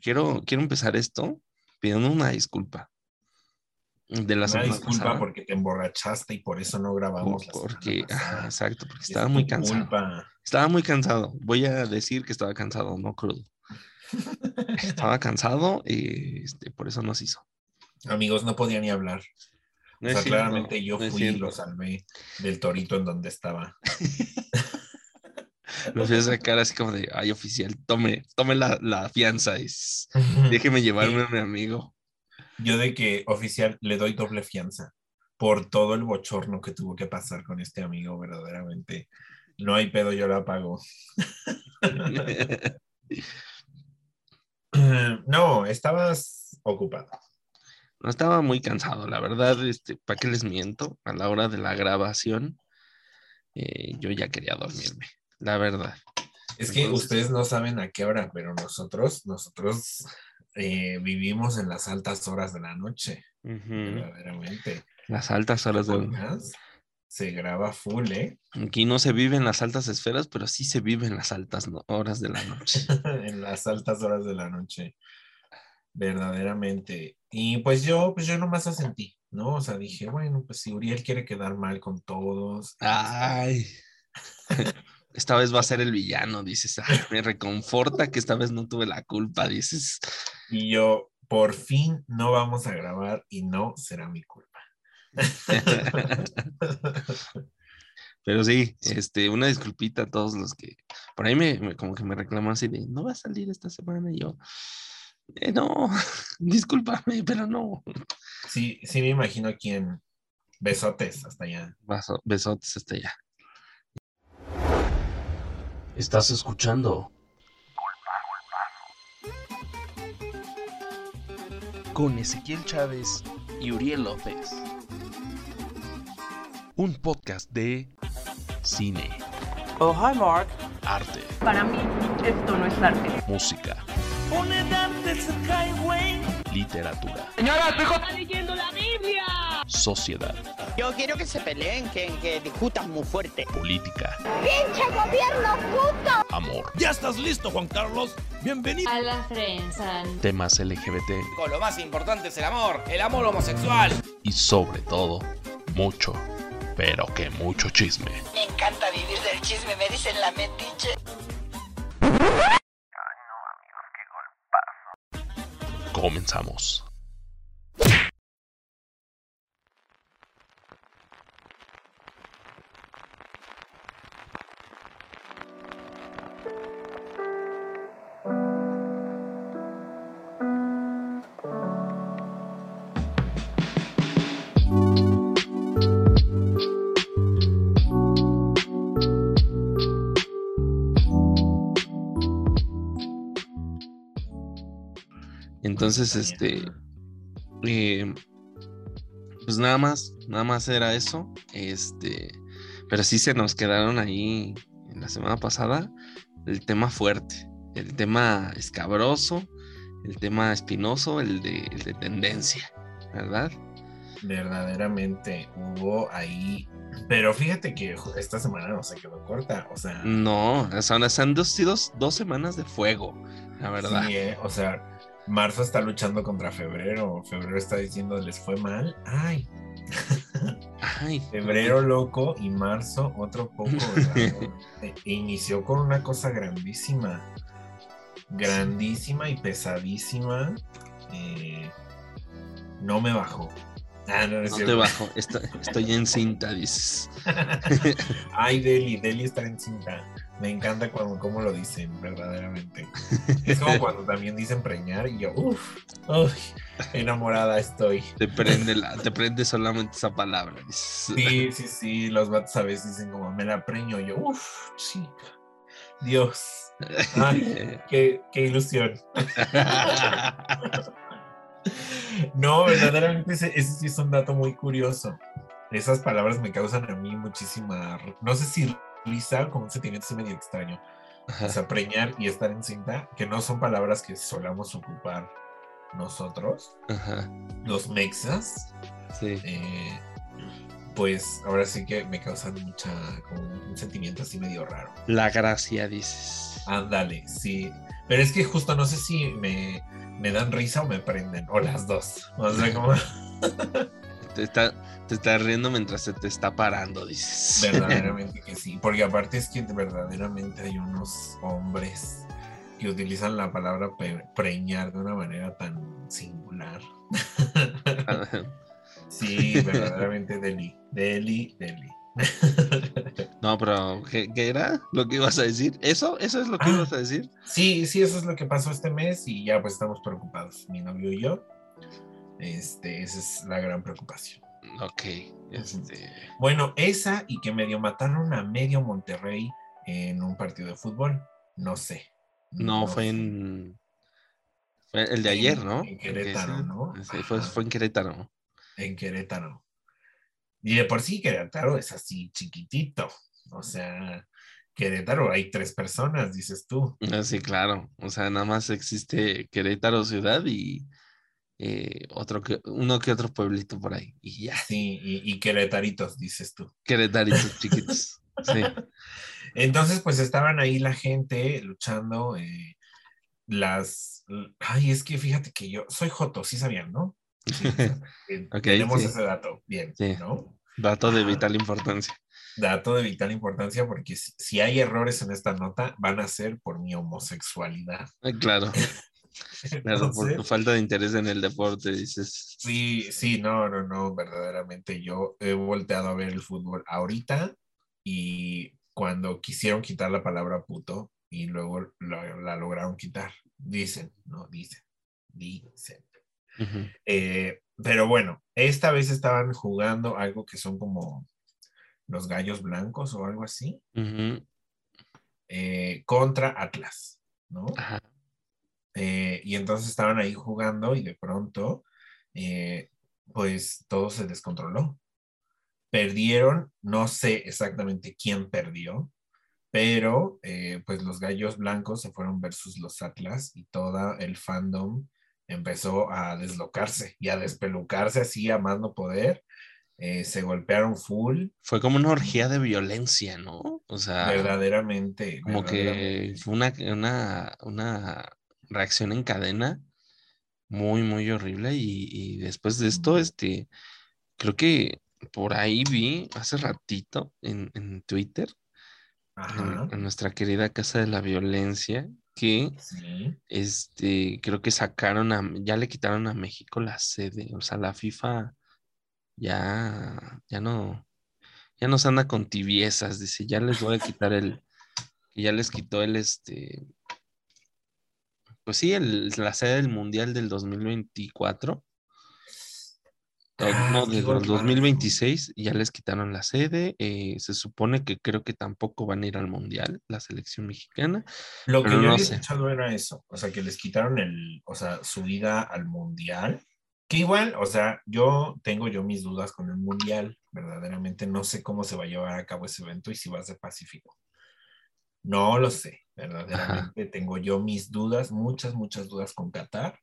quiero, quiero empezar esto pidiendo una disculpa. De la una disculpa porque te emborrachaste y por eso no grabamos. Porque, exacto, porque estaba muy cansado. Estaba muy cansado. Voy a decir que estaba cansado, no crudo. estaba cansado y este, por eso no se hizo. Amigos, no podía ni hablar. o sea, claramente yo fui y lo salvé del torito en donde estaba. lo fui a sacar así como de, ay, oficial, tome, tome la, fianza y déjeme llevarme a mi amigo. Yo de que, oficial, le doy doble fianza por todo el bochorno que tuvo que pasar con este amigo, verdaderamente. No hay pedo, yo la pago. no, estabas ocupado. No estaba muy cansado, la verdad, este, ¿para qué les miento? A la hora de la grabación, eh, yo ya quería dormirme, la verdad. Es que ustedes no saben a qué hora, pero nosotros, nosotros eh, vivimos en las altas horas de la noche, verdaderamente. Las altas horas de la noche se graba full, ¿eh? Aquí no se vive en las altas esferas, pero sí se vive en las altas horas de la noche. en las altas horas de la noche, verdaderamente. Y pues yo, pues yo nomás asentí, ¿no? O sea, dije, bueno, pues si Uriel quiere quedar mal con todos. Este Ay. esta vez va a ser el villano, dices. me reconforta que esta vez no tuve la culpa, dices. Y yo, por fin no vamos a grabar y no será mi culpa. Pero sí, este, una disculpita a todos los que por ahí me, como que me reclaman así de no va a salir esta semana y yo. Eh, no, discúlpame, pero no. Sí, sí me imagino a quien besotes hasta allá. besotes hasta allá. Estás escuchando. Con Ezequiel Chávez y Uriel López un podcast de cine. Oh, hi Mark. Arte. Para mí, esto no es arte. Música. Literatura. Señora, estoy está leyendo la Biblia. Sociedad. Yo quiero que se peleen, que, que discutan muy fuerte. Política. ¡Pinche gobierno puto! Amor. ¿Ya estás listo, Juan Carlos? Bienvenido a la prensa. Temas LGBT. Lo más importante es el amor, el amor homosexual. Y sobre todo, mucho pero que mucho chisme. Me encanta vivir del chisme, me dicen la metiche. Ay no, amigos, qué golpazo. Comenzamos. Entonces, este, eh, pues nada más, nada más era eso. Este, pero sí se nos quedaron ahí en la semana pasada el tema fuerte, el tema escabroso, el tema espinoso, el de, el de tendencia, ¿verdad? Verdaderamente hubo ahí. Pero fíjate que esta semana no se quedó corta, o sea. No, son, han sido dos, semanas de fuego, la verdad. Sí, eh, o sea, marzo está luchando contra febrero, febrero está diciendo les fue mal, ay. Ay. Febrero loco y marzo otro poco. E, inició con una cosa grandísima, grandísima y pesadísima. Eh, no me bajó. Ah, no, te bajo, estoy, en cinta, dices. Ay, Deli, Deli está en cinta. Me encanta cuando cómo lo dicen, verdaderamente. Es como cuando también dicen preñar y yo, uff, enamorada estoy. Te prende, la, te prende solamente esa palabra. Sí, sí, sí, los vatos a veces dicen como, me la preño, yo, uff, chica, Dios. Ay, qué, qué ilusión. No, verdaderamente ese, ese sí es un dato muy curioso. Esas palabras me causan a mí muchísima, no sé si Lisa como un sentimiento medio extraño. O sea, preñar y estar en cinta, que no son palabras que solamos ocupar nosotros, los mexas. Sí. Eh, pues ahora sí que me causan mucha, como un sentimiento así medio raro. La gracia, dices. Ándale, sí. Pero es que justo no sé si me, me dan risa o me prenden, o las dos. O sea, como... te, está, te estás riendo mientras se te está parando, dices. Verdaderamente que sí, porque aparte es que verdaderamente hay unos hombres que utilizan la palabra preñar de una manera tan singular. sí, verdaderamente Deli, Deli, Deli. No, pero ¿qué, era lo que ibas a decir? ¿Eso? ¿Eso es lo que ah, ibas a decir? Sí, sí, eso es lo que pasó este mes y ya pues estamos preocupados, mi novio y yo. Este, esa es la gran preocupación. Ok. Este... Bueno, esa y que medio mataron a medio Monterrey en un partido de fútbol. No sé. No, fue en. Fue el de ayer, ¿no? En Querétaro, ¿no? Sí, fue, fue, en Querétaro. En Querétaro. Y de por sí Querétaro es así chiquitito. O sea, Querétaro hay tres personas, dices tú. Ah, sí, claro. O sea, nada más existe Querétaro ciudad y eh, otro que, uno que otro pueblito por ahí. Y ya. Sí, y, y queretaritos, dices tú. Queretaritos chiquitos. sí. Entonces, pues estaban ahí la gente luchando. Eh, las. Ay, es que fíjate que yo soy Joto, sí sabían, ¿no? tenemos ese dato. Bien, ¿no? Dato de vital importancia. Dato de vital importancia porque si hay errores en esta nota, van a ser por mi homosexualidad. Claro. Claro, por tu falta de interés en el deporte, dices. Sí, sí, no, no, no, verdaderamente yo he volteado a ver el fútbol ahorita y cuando quisieron quitar la palabra puto y luego la, lograron quitar, dicen, no, dicen, dicen. Eh, pero bueno, esta vez estaban jugando algo que son como los gallos blancos o algo así, eh, contra Atlas, ¿no? Ajá. Eh, y entonces estaban ahí jugando y de pronto, eh, pues todo se descontroló. Perdieron, no sé exactamente quién perdió, pero eh, pues los gallos blancos se fueron versus los Atlas y todo el fandom empezó a deslocarse y a despelucarse así a más no poder. se golpearon full. Fue como una orgía de violencia, ¿no? O sea, verdaderamente. Como que fue una, una, una reacción en cadena muy, muy horrible. Y, después de esto, este, creo que por ahí vi hace ratito en, Twitter, en, nuestra querida Casa de la Violencia, que este, creo que sacaron a, ya le quitaron a México la sede. O sea, la FIFA ya, ya no, ya nos anda con tibiezas. Dice, ya les voy a quitar el, ya les quitó el, este, pues sí, la sede del Mundial del 2024. Ah, no, desde el 2026 ya les quitaron la sede. Eh, se supone que creo que tampoco van a ir al Mundial, la selección mexicana. Lo que yo había escuchado era eso, o sea, que les quitaron el, o sea, su ida al Mundial. Que igual, o sea, yo tengo yo mis dudas con el Mundial, verdaderamente no sé cómo se va a llevar a cabo ese evento y si va a ser pacífico. No lo sé, verdaderamente tengo yo mis dudas, muchas, muchas dudas con Qatar.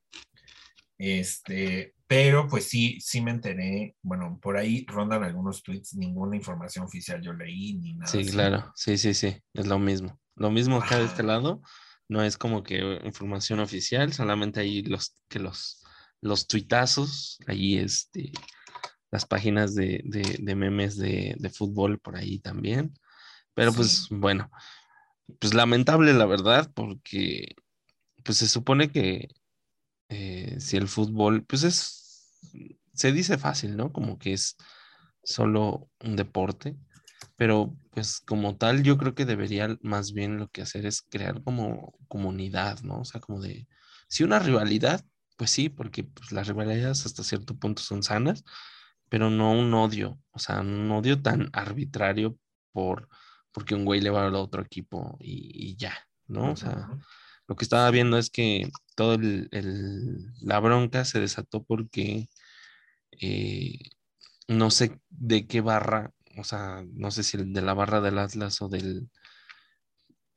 Este, pero pues sí, sí me enteré, bueno, por ahí rondan algunos tweets, ninguna información oficial yo leí ni nada. Sí, claro, sí, sí, sí, es lo mismo. Lo mismo acá de este lado, no es como que información oficial, solamente ahí los que los los tuitazos, ahí este las páginas de, memes de, fútbol por ahí también. Pero pues bueno, pues lamentable la verdad, porque pues se supone que eh, si el fútbol, pues es, se dice fácil, ¿no? Como que es solo un deporte, pero pues como tal yo creo que debería más bien lo que hacer es crear como comunidad, ¿no? O sea, como de, si una rivalidad, pues sí, porque pues, las rivalidades hasta cierto punto son sanas, pero no un odio, o sea, un odio tan arbitrario por porque un güey le va al otro equipo y, ya, ¿no? O sea, lo que estaba viendo es que todo el, la bronca se desató porque eh, no sé de qué barra, o sea, no sé si de la barra del Atlas o del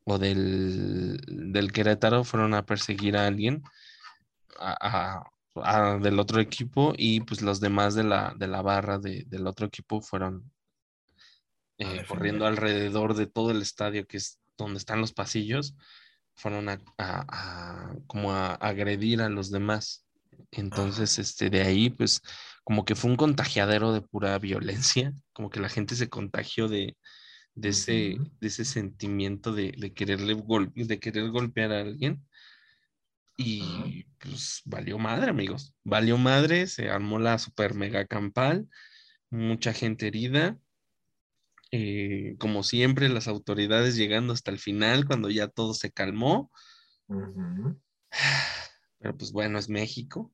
o del, del Querétaro fueron a perseguir a alguien, a, del otro equipo y pues los demás de la, de la barra del otro equipo fueron eh, corriendo alrededor de todo el estadio, que es donde están los pasillos, fueron a, como a agredir a los demás. Entonces, este, de ahí, pues, como que fue un contagiadero de pura violencia, como que la gente se contagió de, de, ese, de ese sentimiento de, de, quererle de querer golpear a alguien. Y pues valió madre, amigos. Valió madre, se armó la super mega campal, mucha gente herida. Eh, como siempre, las autoridades llegando hasta el final, cuando ya todo se calmó. Pero pues bueno, es México.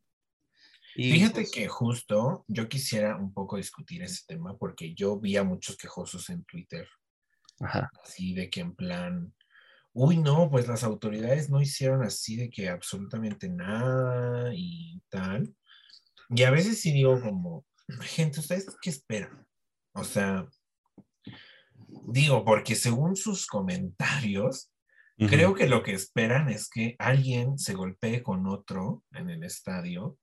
Y Fíjate pues que justo yo quisiera un poco discutir ese tema porque yo vi a muchos quejosos en Twitter. Así de que en plan, uy, no, pues las autoridades no hicieron así de que absolutamente nada y tal. Y a veces sí digo como, gente, ¿ustedes qué esperan? O sea, digo, porque según sus comentarios, creo que lo que esperan es que alguien se golpee con otro en el estadio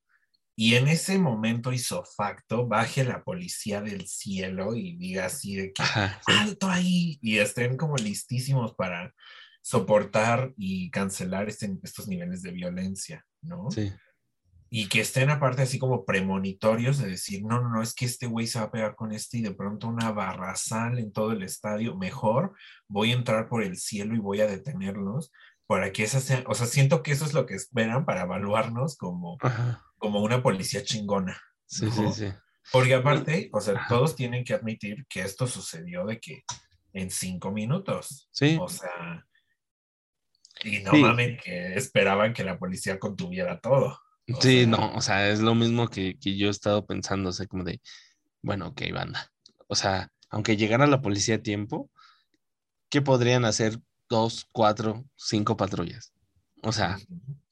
y en ese momento hizo facto, baje la policía del cielo y diga así de que alto ahí y estén como listísimos para soportar y cancelar este, estos niveles de violencia, ¿no? Sí. Y que estén aparte así como premonitorios de decir, no, no, no, es que este güey se va a pegar con este y de pronto una barrazal en todo el estadio, mejor voy a entrar por el cielo y voy a detenerlos para que esa sea, o sea, siento que eso es lo que esperan para evaluarnos como, como una policía chingona. Sí, sí, sí. Porque aparte, o sea, todos tienen que admitir que esto sucedió de que en cinco minutos. Sí. O sea, y no mames que esperaban que la policía contuviera todo. Sí, no, o sea, es lo mismo que, que, yo he estado pensando, o sea, como de, bueno, ok, banda. O sea, aunque llegara la policía a tiempo, ¿qué podrían hacer dos, cuatro, cinco patrullas? O sea,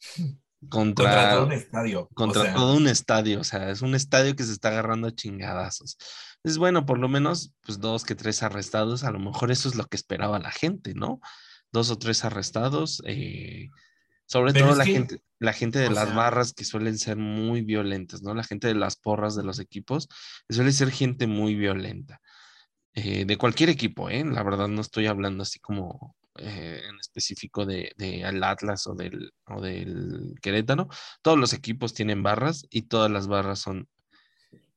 contra, todo un estadio. Contra todo un estadio, o sea, es un estadio que se está agarrando a chingadazos. Es bueno, por lo menos, pues dos que tres arrestados, a lo mejor eso es lo que esperaba la gente, ¿no? Dos o tres arrestados, eh, sobre todo la gente, la gente de las barras que suelen ser muy violentas, ¿no? La gente de las porras de los equipos, suele ser gente muy violenta. Eh, de cualquier equipo, ¿eh? La verdad no estoy hablando así como eh, en específico de, al Atlas o del, o del Querétaro, todos los equipos tienen barras y todas las barras son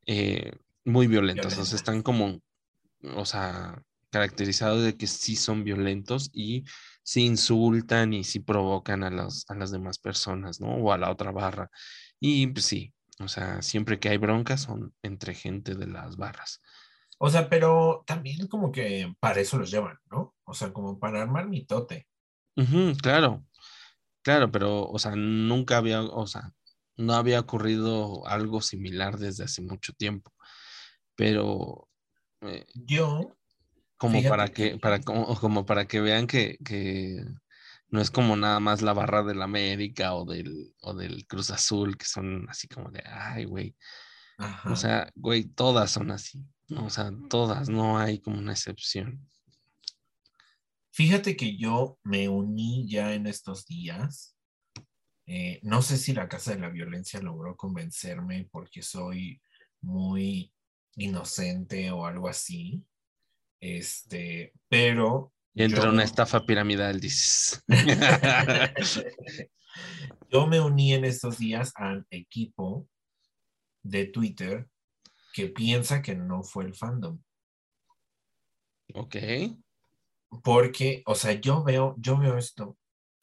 eh, muy violentas, o sea, están como, o sea, caracterizados de que sí son violentos y sí insultan y sí provocan a, a las demás personas, ¿no? O a la otra barra. Y pues sí, o sea, siempre que hay broncas son entre gente de las barras. O sea, pero también como que para eso los llevan, ¿no? O sea, como para armar mitote. claro, claro, pero, o sea, nunca había, o sea, no había ocurrido algo similar desde hace mucho tiempo. Pero eh, yo, como para que, para como, para que vean que, que, no es como nada más la barra de la América o del, o del Cruz Azul, que son así como de, ay, güey. O sea, güey, todas son así. O sea, todas, no hay como una excepción. Fíjate que yo me uní ya en estos días. Eh, no sé si la Casa de la Violencia logró convencerme porque soy muy inocente o algo así. Este, pero. Y entra una estafa piramidal, dices. yo me uní en estos días al equipo de Twitter que piensa que no fue el fandom. Ok. Porque, o sea, yo veo, yo veo esto.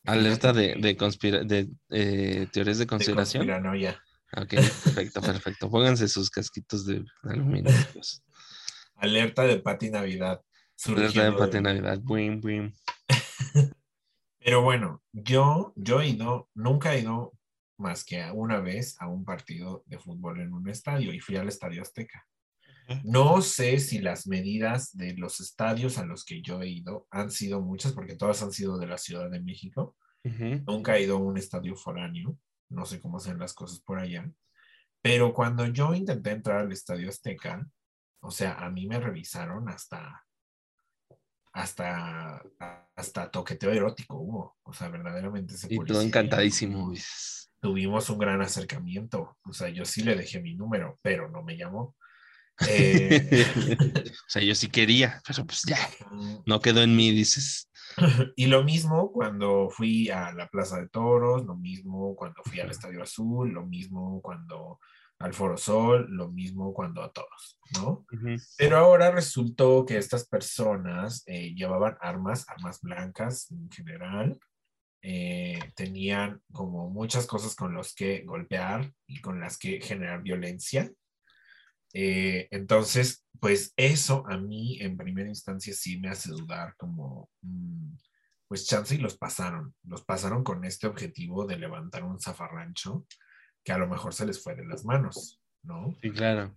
Alerta de, de, conspira de eh, teorías de conspiración. De ya. Ok, perfecto, perfecto. Pónganse sus casquitos de aluminio. Pues. Alerta de Pati Navidad. Alerta de Pati Navidad. Buim, buim. Pero bueno, yo, yo he ido, nunca he ido más que una vez a un partido de fútbol en un estadio y fui al Estadio Azteca. No sé si las medidas de los estadios a los que yo he ido han sido muchas, porque todas han sido de la Ciudad de México. Nunca he ido a un estadio foráneo, no sé cómo sean las cosas por allá. Pero cuando yo intenté entrar al Estadio Azteca, o sea, a mí me revisaron hasta hasta hasta toqueteo erótico hubo, o sea, verdaderamente se Y todo encantadísimo, tuvimos un gran acercamiento. O sea, yo sí le dejé mi número, pero no me llamó. Eh, o sea, yo sí quería, pero pues ya, no quedó en mí, dices. Y lo mismo cuando fui a la Plaza de Toros, lo mismo cuando fui al Estadio Azul, lo mismo cuando al Foro Sol, lo mismo cuando a todos, ¿no? Pero ahora resultó que estas personas eh, llevaban armas, armas blancas en general, eh, tenían como muchas cosas con las que golpear y con las que generar violencia. Eh, entonces, pues eso a mí en primera instancia sí me hace dudar como, mm, pues chance y los pasaron, los pasaron con este objetivo de levantar un zafarrancho que a lo mejor se les fue de las manos, ¿no? Sí, claro.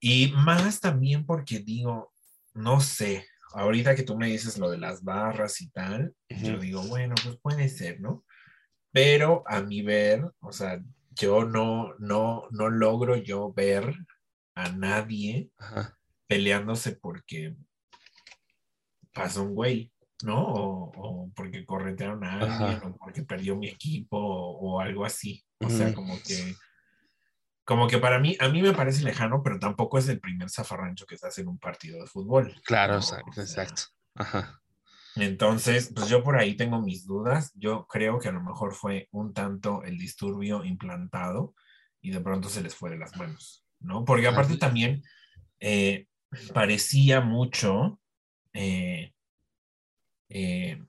Y más también porque digo, no sé, ahorita que tú me dices lo de las barras y tal, yo digo, bueno, pues puede ser, ¿no? Pero a mi ver, o sea, yo no, no, no logro yo ver a nadie peleándose porque pasó un güey, ¿no? O, porque corretearon a alguien, o porque perdió mi equipo, o, algo así. O sea, como que, como que para mí, a mí me parece lejano, pero tampoco es el primer zafarrancho que se hace en un partido de fútbol. Claro, exacto. Ajá. Entonces, pues yo por ahí tengo mis dudas. Yo creo que a lo mejor fue un tanto el disturbio implantado y de pronto se les fue de las manos, ¿no? Porque aparte también eh, parecía mucho eh, eh,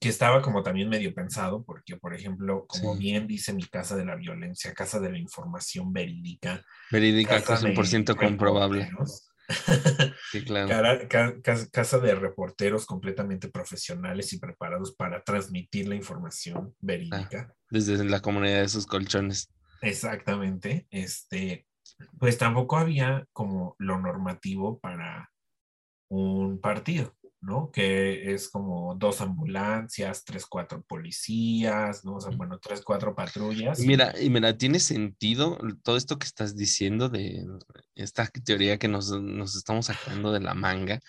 que estaba como también medio pensado, porque, por ejemplo, como bien dice mi casa de la violencia, casa de la información verídica. Verídica, casa 100% comprobable. sí, claro. casa de reporteros completamente profesionales y preparados para transmitir la información verídica. Ah, desde la comunidad de sus colchones. Exactamente. Este, pues tampoco había como lo normativo para un partido. ¿No? Que es como dos ambulancias, tres, cuatro policías, ¿no? O sea, bueno, tres, cuatro patrullas. Mira, y mira, tiene sentido todo esto que estás diciendo de esta teoría que nos, estamos sacando de la manga.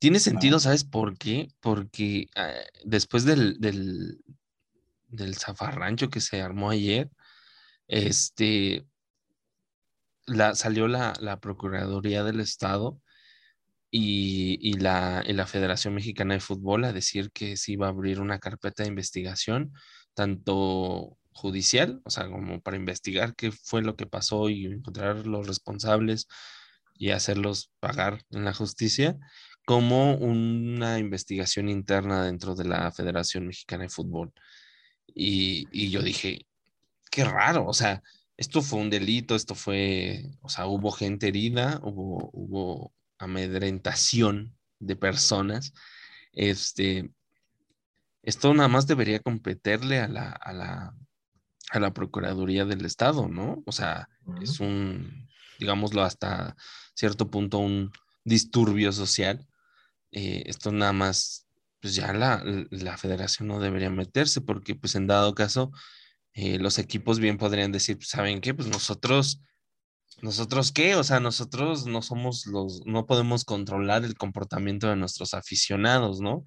Tiene sentido, ¿sabes por qué? Porque ah, después del, del, del zafarrancho que se armó ayer, este, la, salió la, la Procuraduría del Estado y, la, la, Federación Mexicana de Fútbol a decir que se iba a abrir una carpeta de investigación, tanto judicial, o sea, como para investigar qué fue lo que pasó y encontrar los responsables y hacerlos pagar en la justicia, como una investigación interna dentro de la Federación Mexicana de Fútbol. Y, y yo dije, qué raro, o sea, esto fue un delito, esto fue, o sea, hubo gente herida, hubo, hubo amedrentación de personas, este, esto nada más debería competirle a la, a la, a la Procuraduría del Estado, ¿no? O sea, es un, digámoslo hasta cierto punto, un disturbio social. Eh, esto nada más, pues ya la, la, federación no debería meterse porque pues en dado caso, eh, los equipos bien podrían decir, pues, ¿saben qué? Pues nosotros ¿Nosotros qué? O sea, nosotros no somos los, no podemos controlar el comportamiento de nuestros aficionados, ¿no?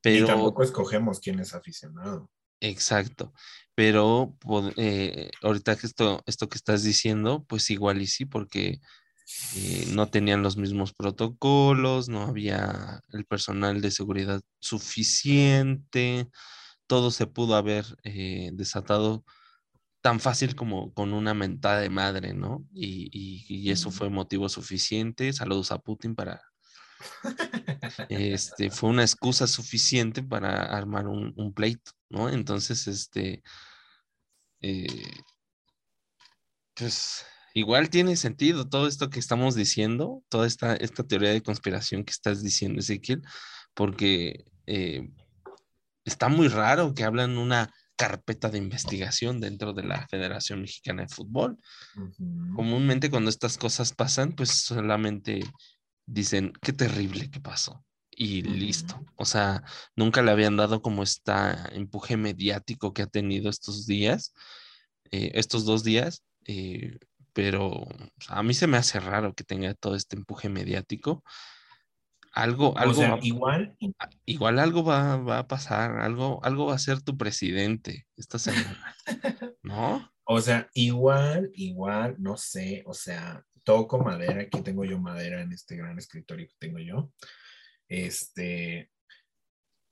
Pero... Y tampoco escogemos quién es aficionado. Exacto. Pero eh, ahorita que esto, esto que estás diciendo, pues igual y sí, porque eh, no tenían los mismos protocolos, no había el personal de seguridad suficiente, todo se pudo haber eh, desatado tan fácil como con una mentada de madre, ¿no? Y, eso fue motivo suficiente. Saludos a Putin para... Este, fue una excusa suficiente para armar un, pleito, ¿no? Entonces, este, eh, pues igual tiene sentido todo esto que estamos diciendo, toda esta, esta teoría de conspiración que estás diciendo, Ezequiel, porque eh, está muy raro que hablan una carpeta de investigación dentro de la Federación Mexicana de Fútbol. Comúnmente cuando estas cosas pasan, pues solamente dicen, qué terrible que pasó. Y listo. O sea, nunca le habían dado como este empuje mediático que ha tenido estos días, eh, estos dos días. Eh, pero a mí se me hace raro que tenga todo este empuje mediático Algo, algo. O sea, igual. Igual algo va, va, a pasar, algo, algo va a ser tu presidente esta semana. ¿No? O sea, igual, igual, no sé, o sea, toco madera, aquí tengo yo madera en este gran escritorio que tengo yo. Este,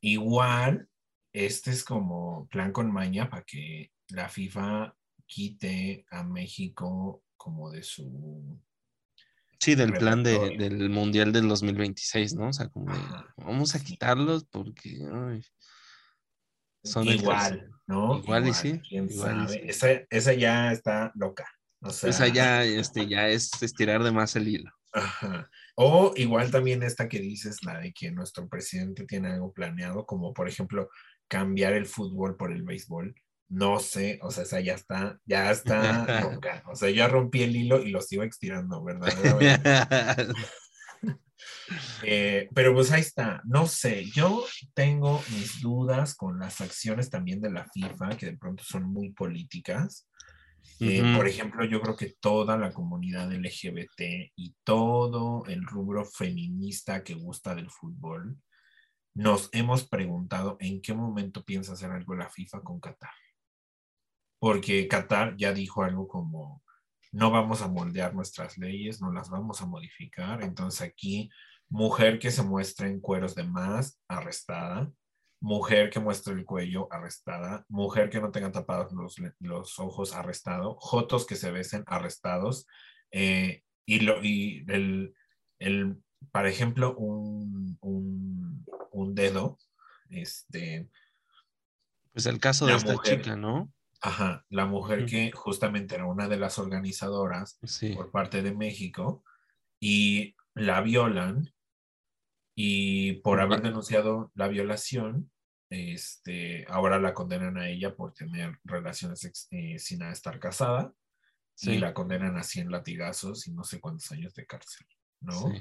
igual, este es como plan con maña para que la FIFA quite a México como de su... Sí, del plan de, del Mundial del 2026, ¿no? O sea, como de, vamos a quitarlos porque son igual, ¿no? Igual, y sí. Esa, esa, ya está loca. O sea... Esa ya, este, ya es estirar de más el hilo. Ajá. O igual también esta que dices, la de que nuestro presidente tiene algo planeado, como por ejemplo cambiar el fútbol por el béisbol. No sé, o sea, esa ya está, ya está loca. O sea, ya rompí el hilo y lo sigo estirando, ¿verdad? Eh, pero pues ahí está, no sé, yo tengo mis dudas con las acciones también de la FIFA, que de pronto son muy políticas. Eh, por ejemplo, yo creo que toda la comunidad LGBT y todo el rubro feminista que gusta del fútbol, nos hemos preguntado en qué momento piensa hacer algo la FIFA con Qatar. Porque Qatar ya dijo algo como, no vamos a moldear nuestras leyes, no las vamos a modificar. Entonces aquí mujer que se muestre en cueros de más, arrestada, mujer que muestre el cuello, arrestada, mujer que no tenga tapados los, ojos, arrestado, jotos que se besen, arrestados, eh, y, lo, y el, el, por ejemplo, un, un, un, dedo, este... Pues el caso de esta chica, ¿no? Ajá, la mujer que justamente era una de las organizadoras por parte de México y la violan y por haber denunciado la violación, este, ahora la condenan a ella por tener relaciones eh, sin estar casada y la condenan a 100 latigazos y no sé cuántos años de cárcel, ¿no?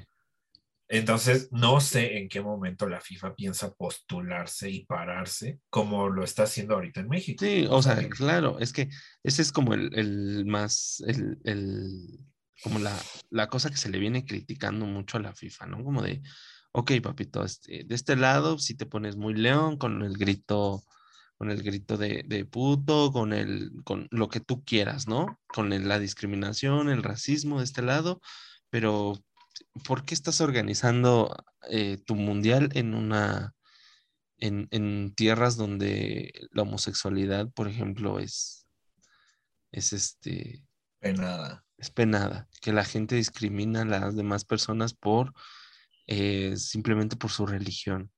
Entonces, no sé en qué momento la FIFA piensa postularse y pararse como lo está haciendo ahorita en México. Sí, o sea, claro, es que ese es como el, el más, el, el, como la, la cosa que se le viene criticando mucho a la FIFA, ¿no? Como de, ok, papito, este, de este lado, si te pones muy león con el grito, con el grito de, de, puto, con el, con lo que tú quieras, ¿no? Con la discriminación, el racismo de este lado, pero ¿por qué estás organizando eh, tu mundial en una, en, en, tierras donde la homosexualidad, por ejemplo, es, es este... Penada. Es penada, que la gente discrimina a las demás personas por eh, simplemente por su religión,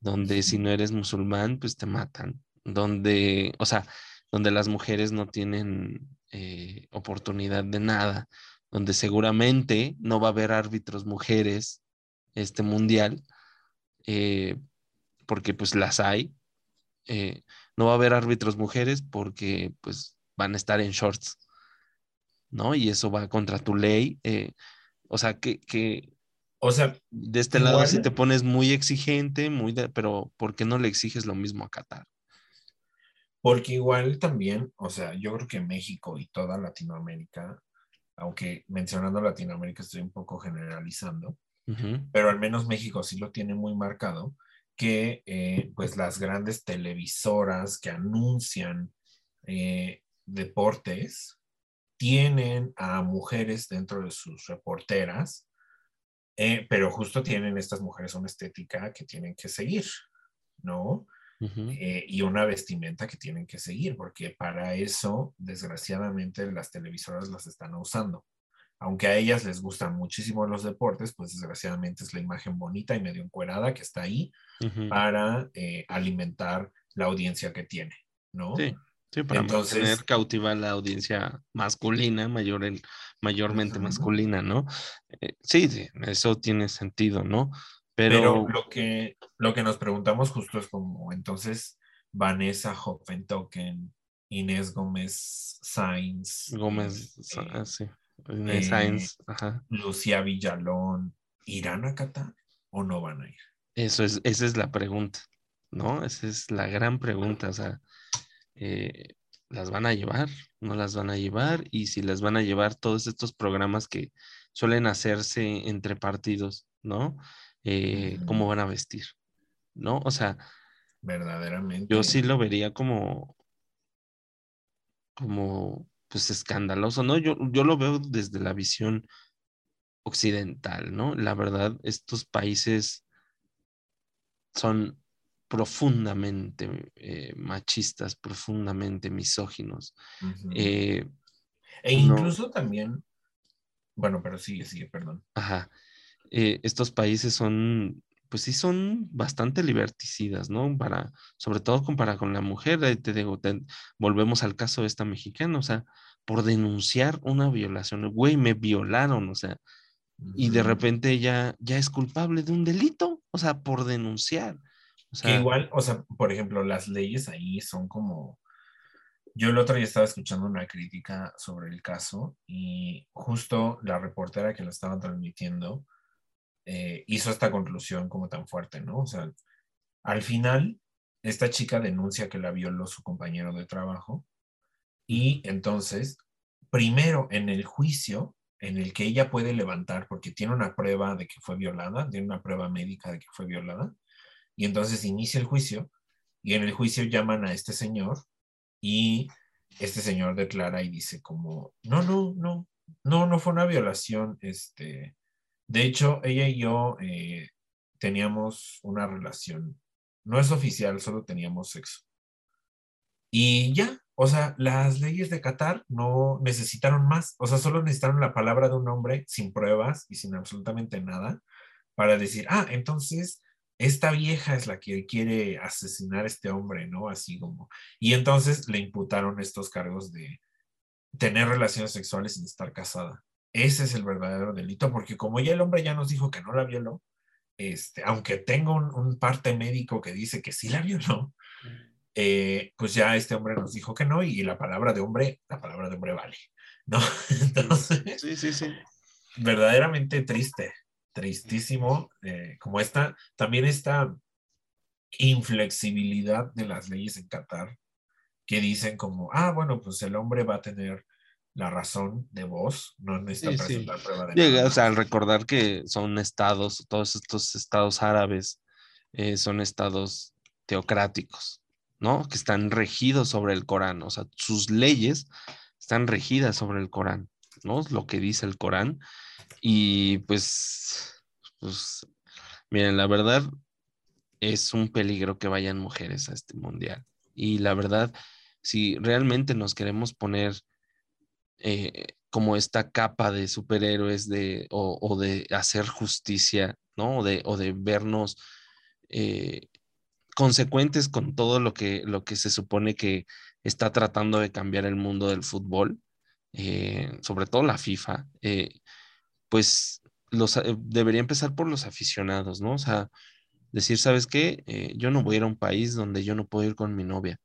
donde si no eres musulmán, pues te matan, donde, o sea, donde las mujeres no tienen eh, oportunidad de nada, donde seguramente no va a haber árbitros mujeres este mundial, eh, porque pues las hay, no va a haber árbitros mujeres porque pues van a estar en shorts, ¿no? Y eso va contra tu ley. o sea, que, que, o sea, de este lado si te pones muy exigente, muy pero ¿por qué no le exiges lo mismo a Qatar? Porque igual también, o sea, yo creo que México y toda Latinoamérica, aunque mencionando Latinoamérica estoy un poco generalizando, pero al menos México sí lo tiene muy marcado, que eh, pues las grandes televisoras que anuncian eh, deportes tienen a mujeres dentro de sus reporteras eh, pero justo tienen estas mujeres una estética que tienen que seguir, ¿no? Eh, y una vestimenta que tienen que seguir, porque para eso, desgraciadamente, las televisoras las están usando. Aunque a ellas les gustan muchísimo los deportes, pues desgraciadamente es la imagen bonita y medio encuerada que está ahí para eh, alimentar la audiencia que tiene, ¿no? Sí. Sí, para Entonces, mantener cautiva la audiencia masculina, mayor mayormente masculina, ¿no? Eh, sí, eso tiene sentido, ¿no? Pero... lo, que, lo que nos preguntamos justo es como, entonces, Vanessa Hoffentoken, Inés Gómez Sainz. Gómez, este, ah, sí. Inés Sainz, ajá. Lucía Villalón, ¿irán a Qatar o no van a ir? Eso es, esa es la pregunta, ¿no? Esa es la gran pregunta, o sea, eh, las van a llevar, no las van a llevar, y si las van a llevar todos estos programas que suelen hacerse entre partidos, ¿no? Eh, cómo van a vestir, ¿no? O sea, verdaderamente. Yo sí lo vería como, como, pues escandaloso, ¿no? Yo, yo lo veo desde la visión occidental, ¿no? La verdad, estos países son profundamente eh, machistas, profundamente misóginos. Eh, e incluso también, bueno, pero sigue, sigue, perdón. Ajá. Eh, estos países son, pues sí, son bastante liberticidas, ¿no? Para, sobre todo comparado con la mujer, te digo, volvemos al caso de esta mexicana, o sea, por denunciar una violación, güey, me violaron, o sea, y de repente ella ya es culpable de un delito, o sea, por denunciar. que igual, o sea, por ejemplo, las leyes ahí son como... Yo el otro día estaba escuchando una crítica sobre el caso y justo la reportera que lo estaba transmitiendo eh, hizo esta conclusión como tan fuerte, ¿no? O sea, al final, esta chica denuncia que la violó su compañero de trabajo y entonces, primero en el juicio, en el que ella puede levantar, porque tiene una prueba de que fue violada, tiene una prueba médica de que fue violada, y entonces inicia el juicio, y en el juicio llaman a este señor, y este señor declara y dice como, no, no, no, no, no fue una violación, este, de hecho, ella y yo eh, teníamos una relación, no es oficial, solo teníamos sexo. Y ya, o sea, las leyes de Qatar no necesitaron más, o sea, solo necesitaron la palabra de un hombre sin pruebas y sin absolutamente nada para decir, ah, entonces esta vieja es la que quiere asesinar a este hombre, ¿no? Así como. Y entonces le imputaron estos cargos de tener relaciones sexuales sin estar casada. Ese es el verdadero delito, porque como ya el hombre ya nos dijo que no la violó, este, aunque tenga un parte médico que dice que sí la violó, eh, pues ya este hombre nos dijo que no y la palabra de hombre, la palabra de hombre vale, ¿no? Entonces, sí, sí, sí. Verdaderamente triste, tristísimo, eh, como esta, también esta inflexibilidad de las leyes en Qatar, que dicen como, ah, bueno, pues el hombre va a tener la razón de voz, no necesita presentar prueba de Llega, O sea, al recordar que son estados, todos estos estados árabes eh, son estados teocráticos, ¿no? Que están regidos sobre el Corán, o sea, sus leyes están regidas sobre el Corán, ¿no? Es lo que dice el Corán. Y pues, pues, miren, la verdad es un peligro que vayan mujeres a este mundial. Y la verdad, si realmente nos queremos poner eh, como esta capa de superhéroes de, o, de hacer justicia, ¿no? O de, o de vernos eh, consecuentes con todo lo que, lo que se supone que está tratando de cambiar el mundo del fútbol, eh, sobre todo la FIFA, pues los, debería empezar por los aficionados, ¿no? O sea, decir, ¿sabes qué? yo no voy a ir a un país donde yo no puedo ir con mi novia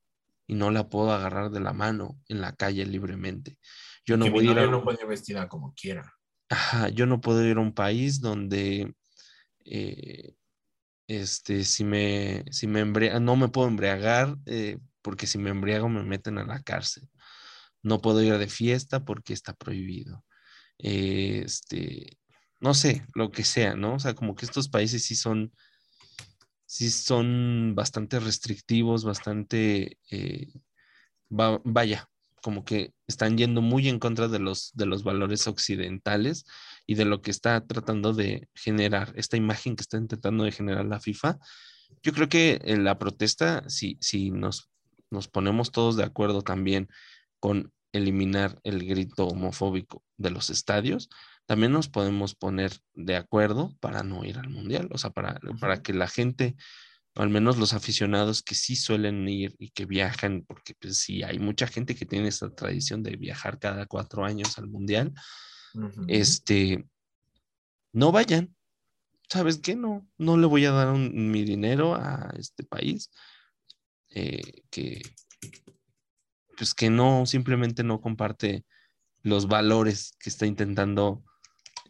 y no la puedo agarrar de la mano en la calle libremente. Yo no voy a ir a... no puede vestida como quiera. Ajá, yo no puedo ir a un país donde este, si me, si me no me puedo embriagar eh, porque si me embriago me meten a la cárcel. No puedo ir de fiesta porque está prohibido. este, no sé, lo que sea, ¿no? O sea, como que estos países sí son, sí son bastante restrictivos, bastante, eh, vaya, como que están yendo muy en contra de los, de los valores occidentales y de lo que está tratando de generar, esta imagen que está intentando de generar la FIFA. Yo creo que en la protesta, si, si nos, nos ponemos todos de acuerdo también con eliminar el grito homofóbico de los estadios, también nos podemos poner de acuerdo para no ir al mundial, o sea, para, para que la gente al menos los aficionados que sí suelen ir y que viajan, porque pues sí, hay mucha gente que tiene esta tradición de viajar cada cuatro años al mundial, este, no vayan. ¿Sabes qué? No, no le voy a dar mi dinero a este país eh, que, pues que no, simplemente no comparte los valores que está intentando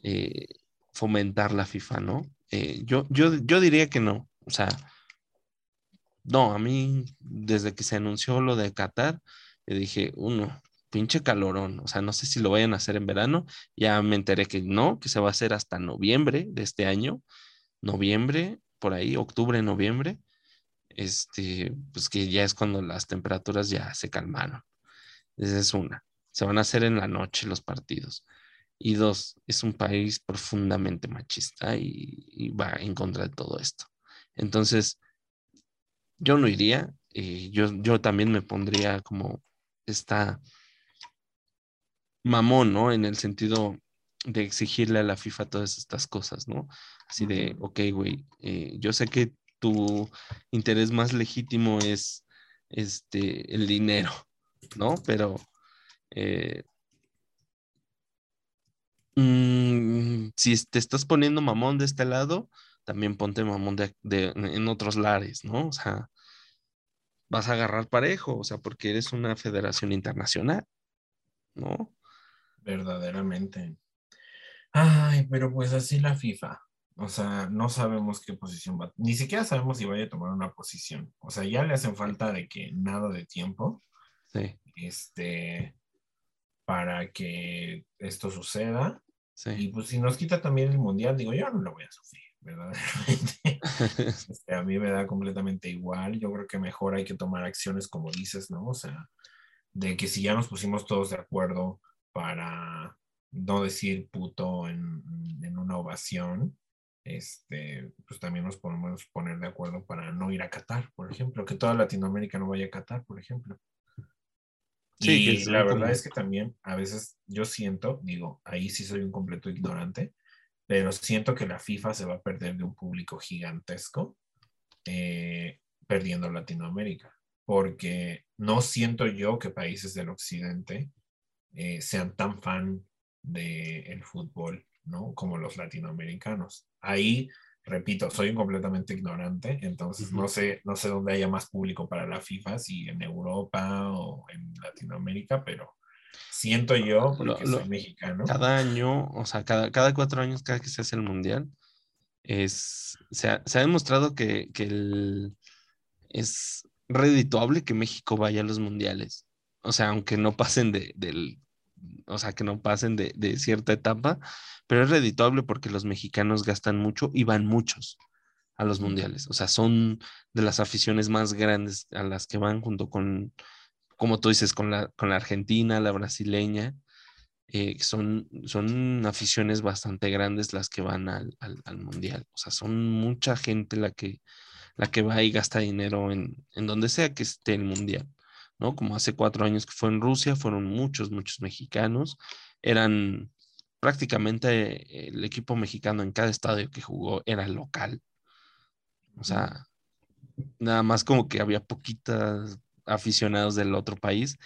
eh, fomentar la FIFA, ¿no? Eh, yo, yo, yo diría que no. O sea, no, a mí, desde que se anunció lo de Qatar, yo dije, uno, pinche calorón, o sea, no sé si lo vayan a hacer en verano, ya me enteré que no, que se va a hacer hasta noviembre de este año, noviembre, por ahí, octubre, noviembre, este, pues que ya es cuando las temperaturas ya se calmaron. Esa es una. Se van a hacer en la noche los partidos. Y dos, es un país profundamente machista y, va en contra de todo esto. Entonces, yo no iría. y yo, yo también me pondría como esta mamón, ¿no? En el sentido de exigirle a la FIFA todas estas cosas, ¿no? Así de, ok, güey, eh, yo sé que tu interés más legítimo es este, el dinero, ¿no? Pero eh, mm, si te estás poniendo mamón de este lado, también ponte mamón de, en otros lares, ¿no? O sea, vas a agarrar parejo, o sea, porque eres una federación internacional, ¿no? Verdaderamente. Ay, pero pues así la FIFA. O sea, no sabemos qué posición va. Ni siquiera sabemos si vaya a tomar una posición. O sea, ya le hacen falta de que nada de tiempo. Sí. Este, para que esto suceda. Sí. Y pues si nos quita también el mundial, digo, yo no lo voy a sufrir, verdaderamente. Este, a mí me da completamente igual. Yo creo que mejor hay que tomar acciones como dices, ¿no? O sea, de que si ya nos pusimos todos de acuerdo para no decir puto en, en una ovación, este, pues también nos podemos poner de acuerdo para no ir a Qatar, por ejemplo, que toda Latinoamérica no vaya a Qatar, por ejemplo. Sí, y la verdad es que también a veces yo siento, digo, ahí sí soy un completo ignorante, pero siento que la FIFA se va a perder de un público gigantesco eh, perdiendo Latinoamérica, porque no siento yo que países del occidente eh, sean tan fan del fútbol, ¿no? Como los latinoamericanos. Ahí, repito, soy completamente ignorante, entonces no sé, no sé dónde haya más público para la FIFA, si en Europa o en Latinoamérica, pero siento yo, porque soy mexicano. Cada año, o sea, cada, cada cuatro años, cada que se hace el mundial, es, se, ha, demostrado que, que es redituable que México vaya a los mundiales. O sea, aunque no pasen de, del o sea, que no pasen de, cierta etapa, pero es redituable porque los mexicanos gastan mucho y van muchos a los mundiales. O sea, son de las aficiones más grandes a las que van junto con, como tú dices, con la, con la argentina, la brasileña. Eh, son, son aficiones bastante grandes las que van al, mundial. O sea, son mucha gente la que, la que va y gasta dinero en, en donde sea que esté el mundial. ¿no? Como hace cuatro años que fue en Rusia, fueron muchos, muchos mexicanos. Eran prácticamente el equipo mexicano en cada estadio que jugó era local. O sea, nada más como que había poquitas aficionados del otro país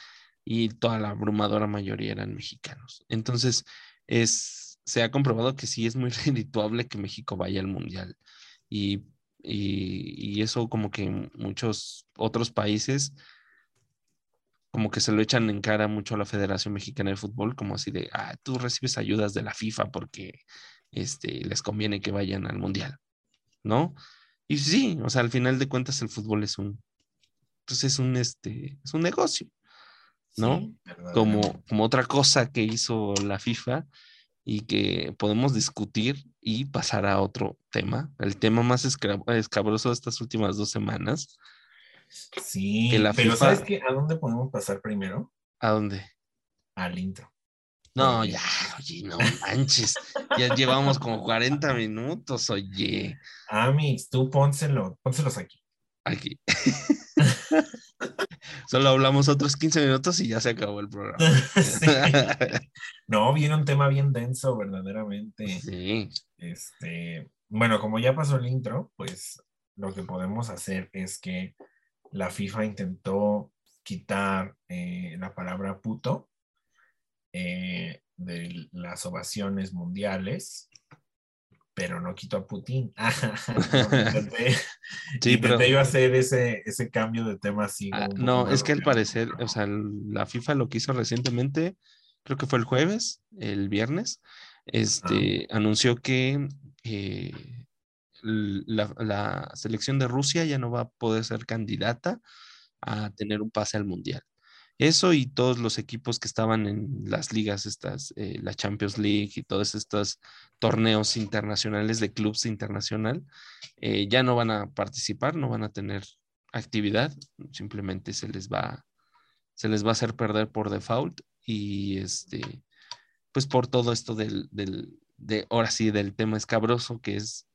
y toda la abrumadora mayoría eran mexicanos. Entonces, es, se ha comprobado que sí es muy redituable que México vaya al mundial. Y, y, y eso como que muchos otros países como que se lo echan en cara mucho a la Federación Mexicana de Fútbol, como así de, ah, tú recibes ayudas de la FIFA porque este, les conviene que vayan al Mundial, ¿no? Y sí, o sea, al final de cuentas el fútbol es un, pues es un, este, es un negocio, ¿no? como, como otra cosa que hizo la FIFA y que podemos discutir y pasar a otro tema, el tema más escabroso de estas últimas dos semanas, Sí, pero ¿sabes qué? ¿A dónde podemos pasar primero? ¿A dónde? Al intro. No, ya, oye, no manches. ya llevamos como 40 minutos, oye. Amix, tú pónselo, pónselos aquí. Aquí. Solo hablamos otros 15 minutos y ya se acabó el programa. No, viene un tema bien denso, verdaderamente. Sí. Este, bueno, como ya pasó el intro, pues lo que podemos hacer es que la FIFA intentó quitar eh, la palabra puto eh, de las ovaciones mundiales, pero no quitó a Putin. intenté, sí, pero... iba a hacer ese, ese cambio de tema así. Ah, no, es que al parecer, o sea, la FIFA lo que hizo recientemente, creo que fue el jueves, el viernes, este, anunció que eh, la, selección de Rusia ya no va a poder ser candidata a tener un pase al mundial. Eso y todos los equipos que estaban en las ligas, estas, eh, la Champions League y todos estos torneos internacionales de clubes internacional, eh, ya no van a participar, no van a tener actividad, simplemente se les va, se les va a hacer perder por default y este, pues por todo esto del, del de, ahora sí, del tema escabroso que es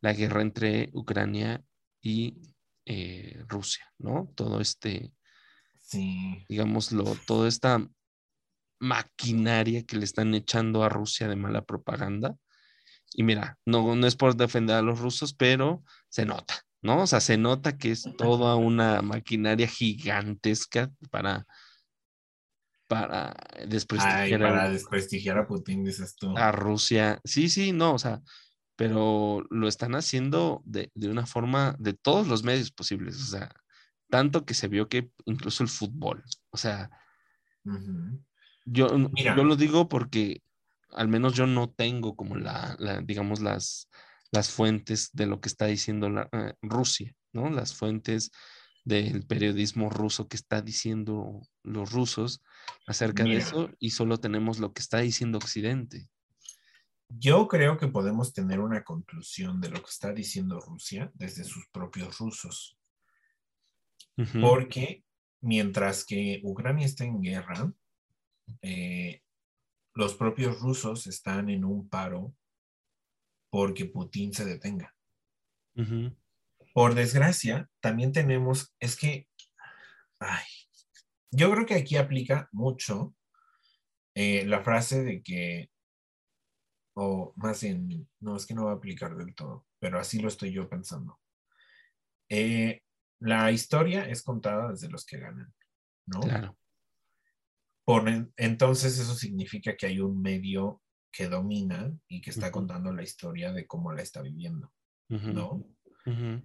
la guerra entre Ucrania y eh, Rusia, ¿no? Todo este, sí. digámoslo, toda esta maquinaria que le están echando a Rusia de mala propaganda. Y mira, no, no es por defender a los rusos, pero se nota, ¿no? O sea, se nota que es toda una maquinaria gigantesca para, para desprestigiar, para a, desprestigiar a Putin, dices tú. A Rusia. Sí, sí, no, o sea, pero lo están haciendo de, de, una forma de todos los medios posibles, o sea, tanto que se vio que incluso el fútbol, o sea, uh -huh. yo, yo lo digo porque al menos yo no tengo como la, la digamos, las, las fuentes de lo que está diciendo la, uh, Rusia, ¿no? Las fuentes del periodismo ruso que está diciendo los rusos acerca Mira. de eso y solo tenemos lo que está diciendo Occidente. Yo creo que podemos tener una conclusión de lo que está diciendo Rusia desde sus propios rusos. Uh -huh. Porque mientras que Ucrania está en guerra, eh, los propios rusos están en un paro porque Putin se detenga. Uh -huh. Por desgracia, también tenemos, es que, ay, yo creo que aquí aplica mucho eh, la frase de que o más bien, no, es que no va a aplicar del todo, pero así lo estoy yo pensando. Eh, la historia es contada desde los que ganan, ¿no? Claro. Por, entonces eso significa que hay un medio que domina y que está uh -huh. contando la historia de cómo la está viviendo, uh -huh. ¿no? Uh -huh.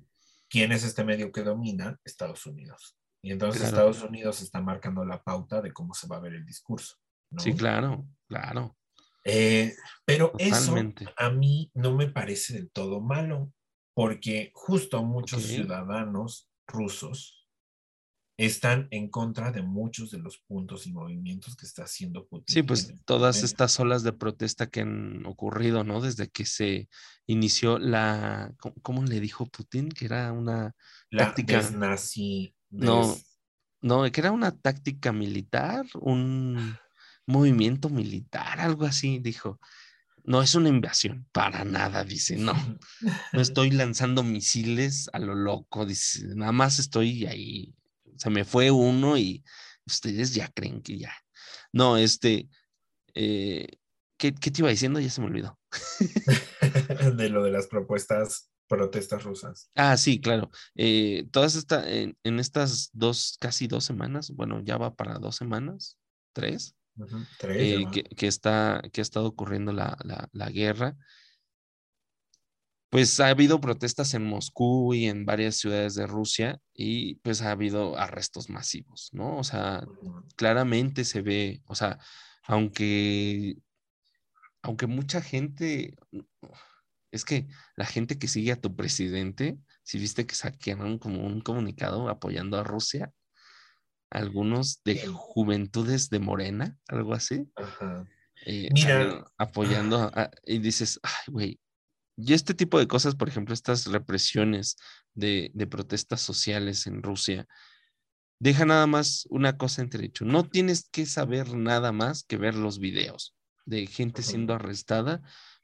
¿Quién es este medio que domina? Estados Unidos. Y entonces claro. Estados Unidos está marcando la pauta de cómo se va a ver el discurso. ¿no? Sí, claro, claro. Eh, pero Totalmente. eso a mí no me parece del todo malo, porque justo muchos okay. ciudadanos rusos están en contra de muchos de los puntos y movimientos que está haciendo Putin. Sí, pues todas estas olas de protesta que han ocurrido, ¿no? Desde que se inició la, ¿cómo le dijo Putin? Que era una la táctica nazi. Des... No, no, que era una táctica militar, un movimiento militar, algo así, dijo. No es una invasión, para nada, dice, no. No estoy lanzando misiles a lo loco, dice, nada más estoy ahí. Se me fue uno y ustedes ya creen que ya. No, este, eh, ¿qué, ¿qué, te iba diciendo? Ya se me olvidó. de lo de las propuestas, protestas rusas. Ah, sí, claro. Eh, todas estas, en, en estas dos, casi dos semanas, bueno, ya va para dos semanas, tres, Uh -huh. Eh, que, que, está, que ha estado ocurriendo la, la, la, guerra. Pues ha habido protestas en Moscú y en varias ciudades de Rusia y pues ha habido arrestos masivos, ¿no? O sea, claramente se ve, o sea, aunque, aunque mucha gente, es que la gente que sigue a tu presidente, si viste que saquearon como un comunicado apoyando a Rusia, algunos de juventudes de Morena, algo así. Ajá. Eh, Mira. Apoyando a, a, y dices, ay, güey. Y este tipo de cosas, por ejemplo, estas represiones de, de, protestas sociales en Rusia, deja nada más una cosa entre hecho. No tienes que saber nada más que ver los videos de gente siendo arrestada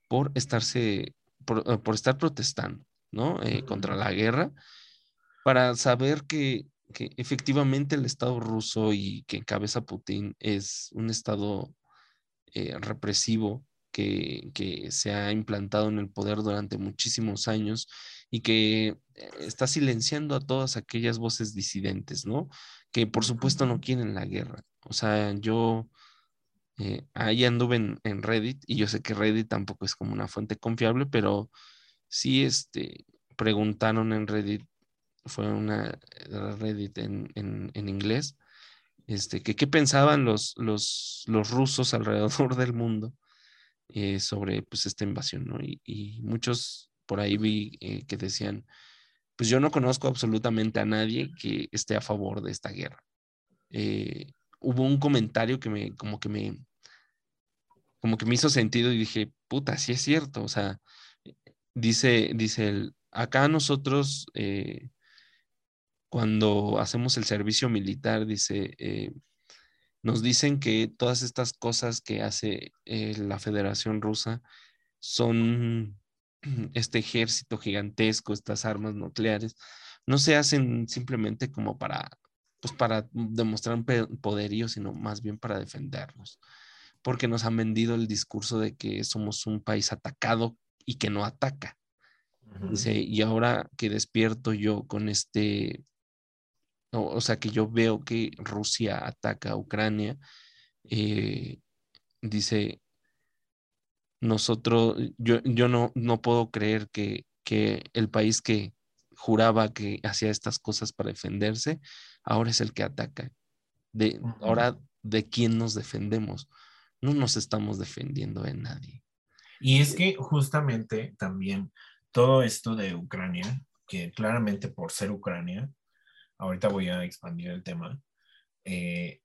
por estarse, por, eh, por estar protestando, ¿no? Eh, contra la guerra, para saber que que efectivamente el Estado ruso y que encabeza Putin es un Estado eh, represivo que, que, se ha implantado en el poder durante muchísimos años y que eh, está silenciando a todas aquellas voces disidentes, ¿no? Que por supuesto no quieren la guerra. O sea, yo eh, ahí anduve en, en, Reddit y yo sé que Reddit tampoco es como una fuente confiable, pero sí este, preguntaron en Reddit fue una Reddit en, en, en inglés, este, que qué pensaban los, los, los, rusos alrededor del mundo eh, sobre pues, esta invasión, ¿no? Y, y muchos por ahí vi eh, que decían, pues yo no conozco absolutamente a nadie que esté a favor de esta guerra. Eh, hubo un comentario que me, como que me, como que me hizo sentido y dije, puta, sí es cierto, o sea, dice, dice el, acá nosotros, eh, cuando hacemos el servicio militar, dice, eh, nos dicen que todas estas cosas que hace eh, la Federación Rusa son este ejército gigantesco, estas armas nucleares, no se hacen simplemente como para, pues para demostrar un poderío, sino más bien para defendernos, porque nos han vendido el discurso de que somos un país atacado y que no ataca. Dice, y ahora que despierto yo con este, o, sea, que yo veo que Rusia ataca a Ucrania, eh, dice, nosotros, yo, yo no, no puedo creer que, que el país que juraba que hacía estas cosas para defenderse, ahora es el que ataca. De, Ahora, ¿de quién nos defendemos? No nos estamos defendiendo de nadie. Y es que justamente también todo esto de Ucrania, que claramente por ser Ucrania, ahorita voy a expandir el tema, eh,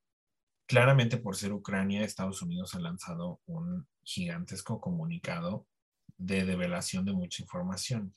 claramente por ser Ucrania, Estados Unidos ha lanzado un gigantesco comunicado de develación de mucha información.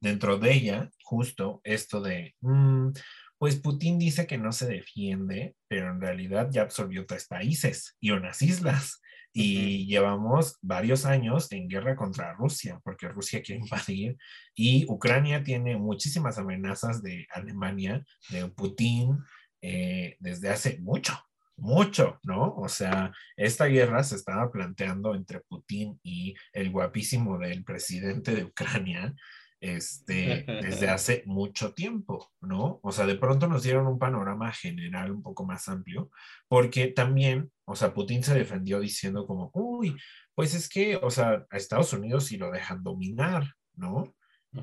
Dentro de ella, justo esto de, mm, pues Putin dice que no se defiende, pero en realidad ya absorbió tres países y unas islas. Y llevamos varios años en guerra contra Rusia, porque Rusia quiere invadir y Ucrania tiene muchísimas amenazas de Alemania, de Putin, eh, desde hace mucho, mucho, ¿no? O sea, esta guerra se estaba planteando entre Putin y el guapísimo del presidente de Ucrania, este, desde hace mucho tiempo, ¿no? O sea, de pronto nos dieron un panorama general un poco más amplio, porque también, o sea, Putin se defendió diciendo como, uy, pues es que, o sea, a Estados Unidos sí lo dejan dominar, ¿no?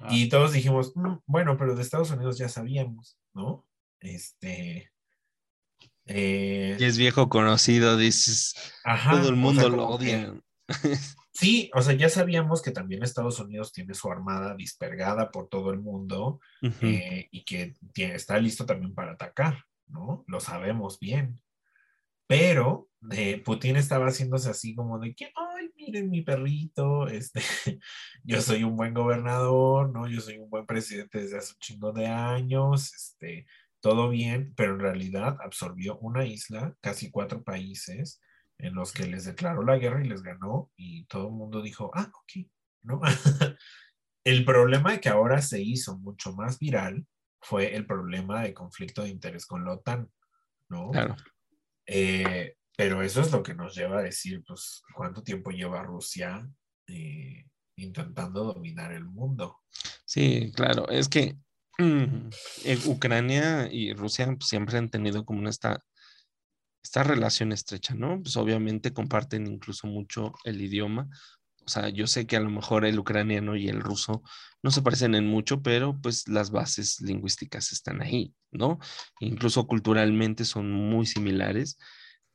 Y todos dijimos, mm, bueno, pero de Estados Unidos ya sabíamos, ¿no? Este, eh, y es viejo conocido, dices. todo el mundo lo odia. sí, o sea, ya sabíamos que también Estados Unidos tiene su armada dispergada por todo el mundo eh, y que está listo también para atacar, ¿no? Lo sabemos bien. Pero eh, Putin estaba haciéndose así como de que, ay, miren mi perrito, este, yo soy un buen gobernador, ¿no? Yo soy un buen presidente desde hace un chingo de años, este, todo bien, pero en realidad absorbió una isla, casi cuatro países, en los que les declaró la guerra y les ganó, y todo el mundo dijo, ah, ok, ¿no? el problema que ahora se hizo mucho más viral fue el problema de conflicto de interés con la OTAN, ¿no? Claro. Eh, pero eso es lo que nos lleva a decir, pues, ¿cuánto tiempo lleva Rusia eh, intentando dominar el mundo? Sí, claro, es que Mm, Ucrania y Rusia pues, siempre han tenido como esta, esta relación estrecha, ¿no? Pues obviamente comparten incluso mucho el idioma. O sea, yo sé que a lo mejor el ucraniano y el ruso no se parecen en mucho, pero pues las bases lingüísticas están ahí, ¿no? Incluso culturalmente son muy similares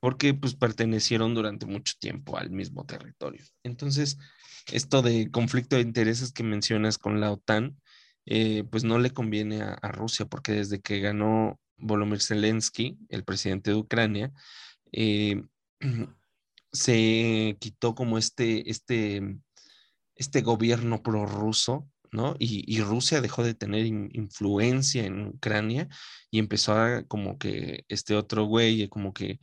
porque pues pertenecieron durante mucho tiempo al mismo territorio. Entonces, esto de conflicto de intereses que mencionas con la OTAN, eh, pues no le conviene a, Rusia, porque desde que ganó Volodymyr Zelensky, el presidente de Ucrania, eh, se quitó como este, este, este gobierno prorruso, ¿no? Y, Rusia dejó de tener influencia en Ucrania y empezó a como que este otro güey, como que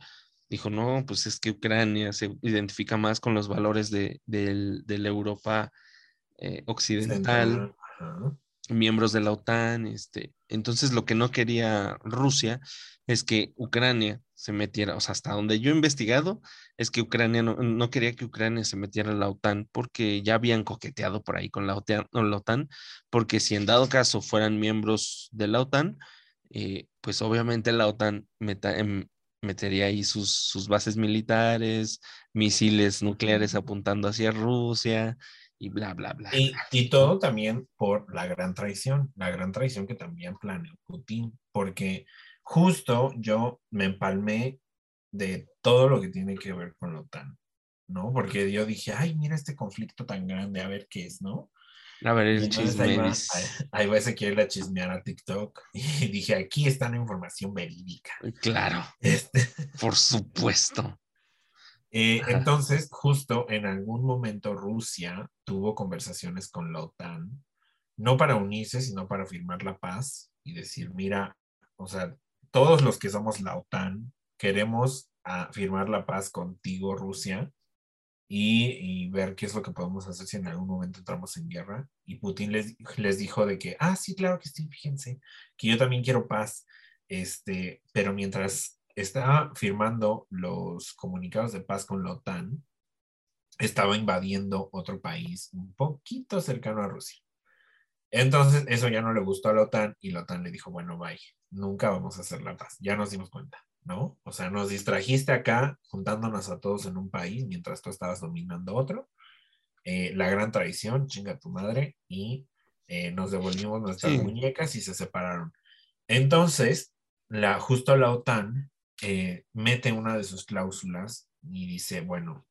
dijo, no, pues es que Ucrania se identifica más con los valores de, la Europa eh, occidental miembros de la OTAN. Este, entonces, lo que no quería Rusia es que Ucrania se metiera, o sea, hasta donde yo he investigado, es que Ucrania no, quería que Ucrania se metiera en la OTAN porque ya habían coqueteado por ahí con la OTAN, la OTAN porque si en dado caso fueran miembros de la OTAN, eh, pues obviamente la OTAN em, metería ahí sus, sus bases militares, misiles nucleares apuntando hacia Rusia, y bla, bla, bla. Y, todo también por la gran traición, la gran traición que también planeó Putin, porque justo yo me empalmé de todo lo que tiene que ver con la OTAN, ¿no? Porque yo dije, ay, mira este conflicto tan grande, a ver qué es, ¿no? A ver, el chisme. ahí va, ahí- va ese quiere a chismear a TikTok. Y dije, aquí está la información verídica. Claro, Este, por supuesto. Eh, entonces, justo en algún momento Rusia tuvo conversaciones con la OTAN, no para unirse, sino para firmar la paz y decir, mira, o sea, todos los que somos la OTAN queremos ah, firmar la paz contigo, Rusia, y, y ver qué es lo que podemos hacer si en algún momento entramos en guerra. Y Putin les, les dijo de que, ah, sí, claro que sí, fíjense, que yo también quiero paz, este, pero mientras estaba firmando los comunicados de paz con la OTAN, estaba invadiendo otro país un poquito cercano a Rusia. Entonces, eso ya no le gustó a la OTAN y la OTAN le dijo, bueno, bye, nunca vamos a hacer la paz. Ya nos dimos cuenta, ¿no? O sea, nos distrajiste acá juntándonos a todos en un país mientras tú estabas dominando otro. Eh, la gran traición, chinga tu madre, y eh, nos devolvimos nuestras Sí. muñecas y se separaron. Entonces, la, justo la OTAN eh, mete una de sus cláusulas y dice, bueno,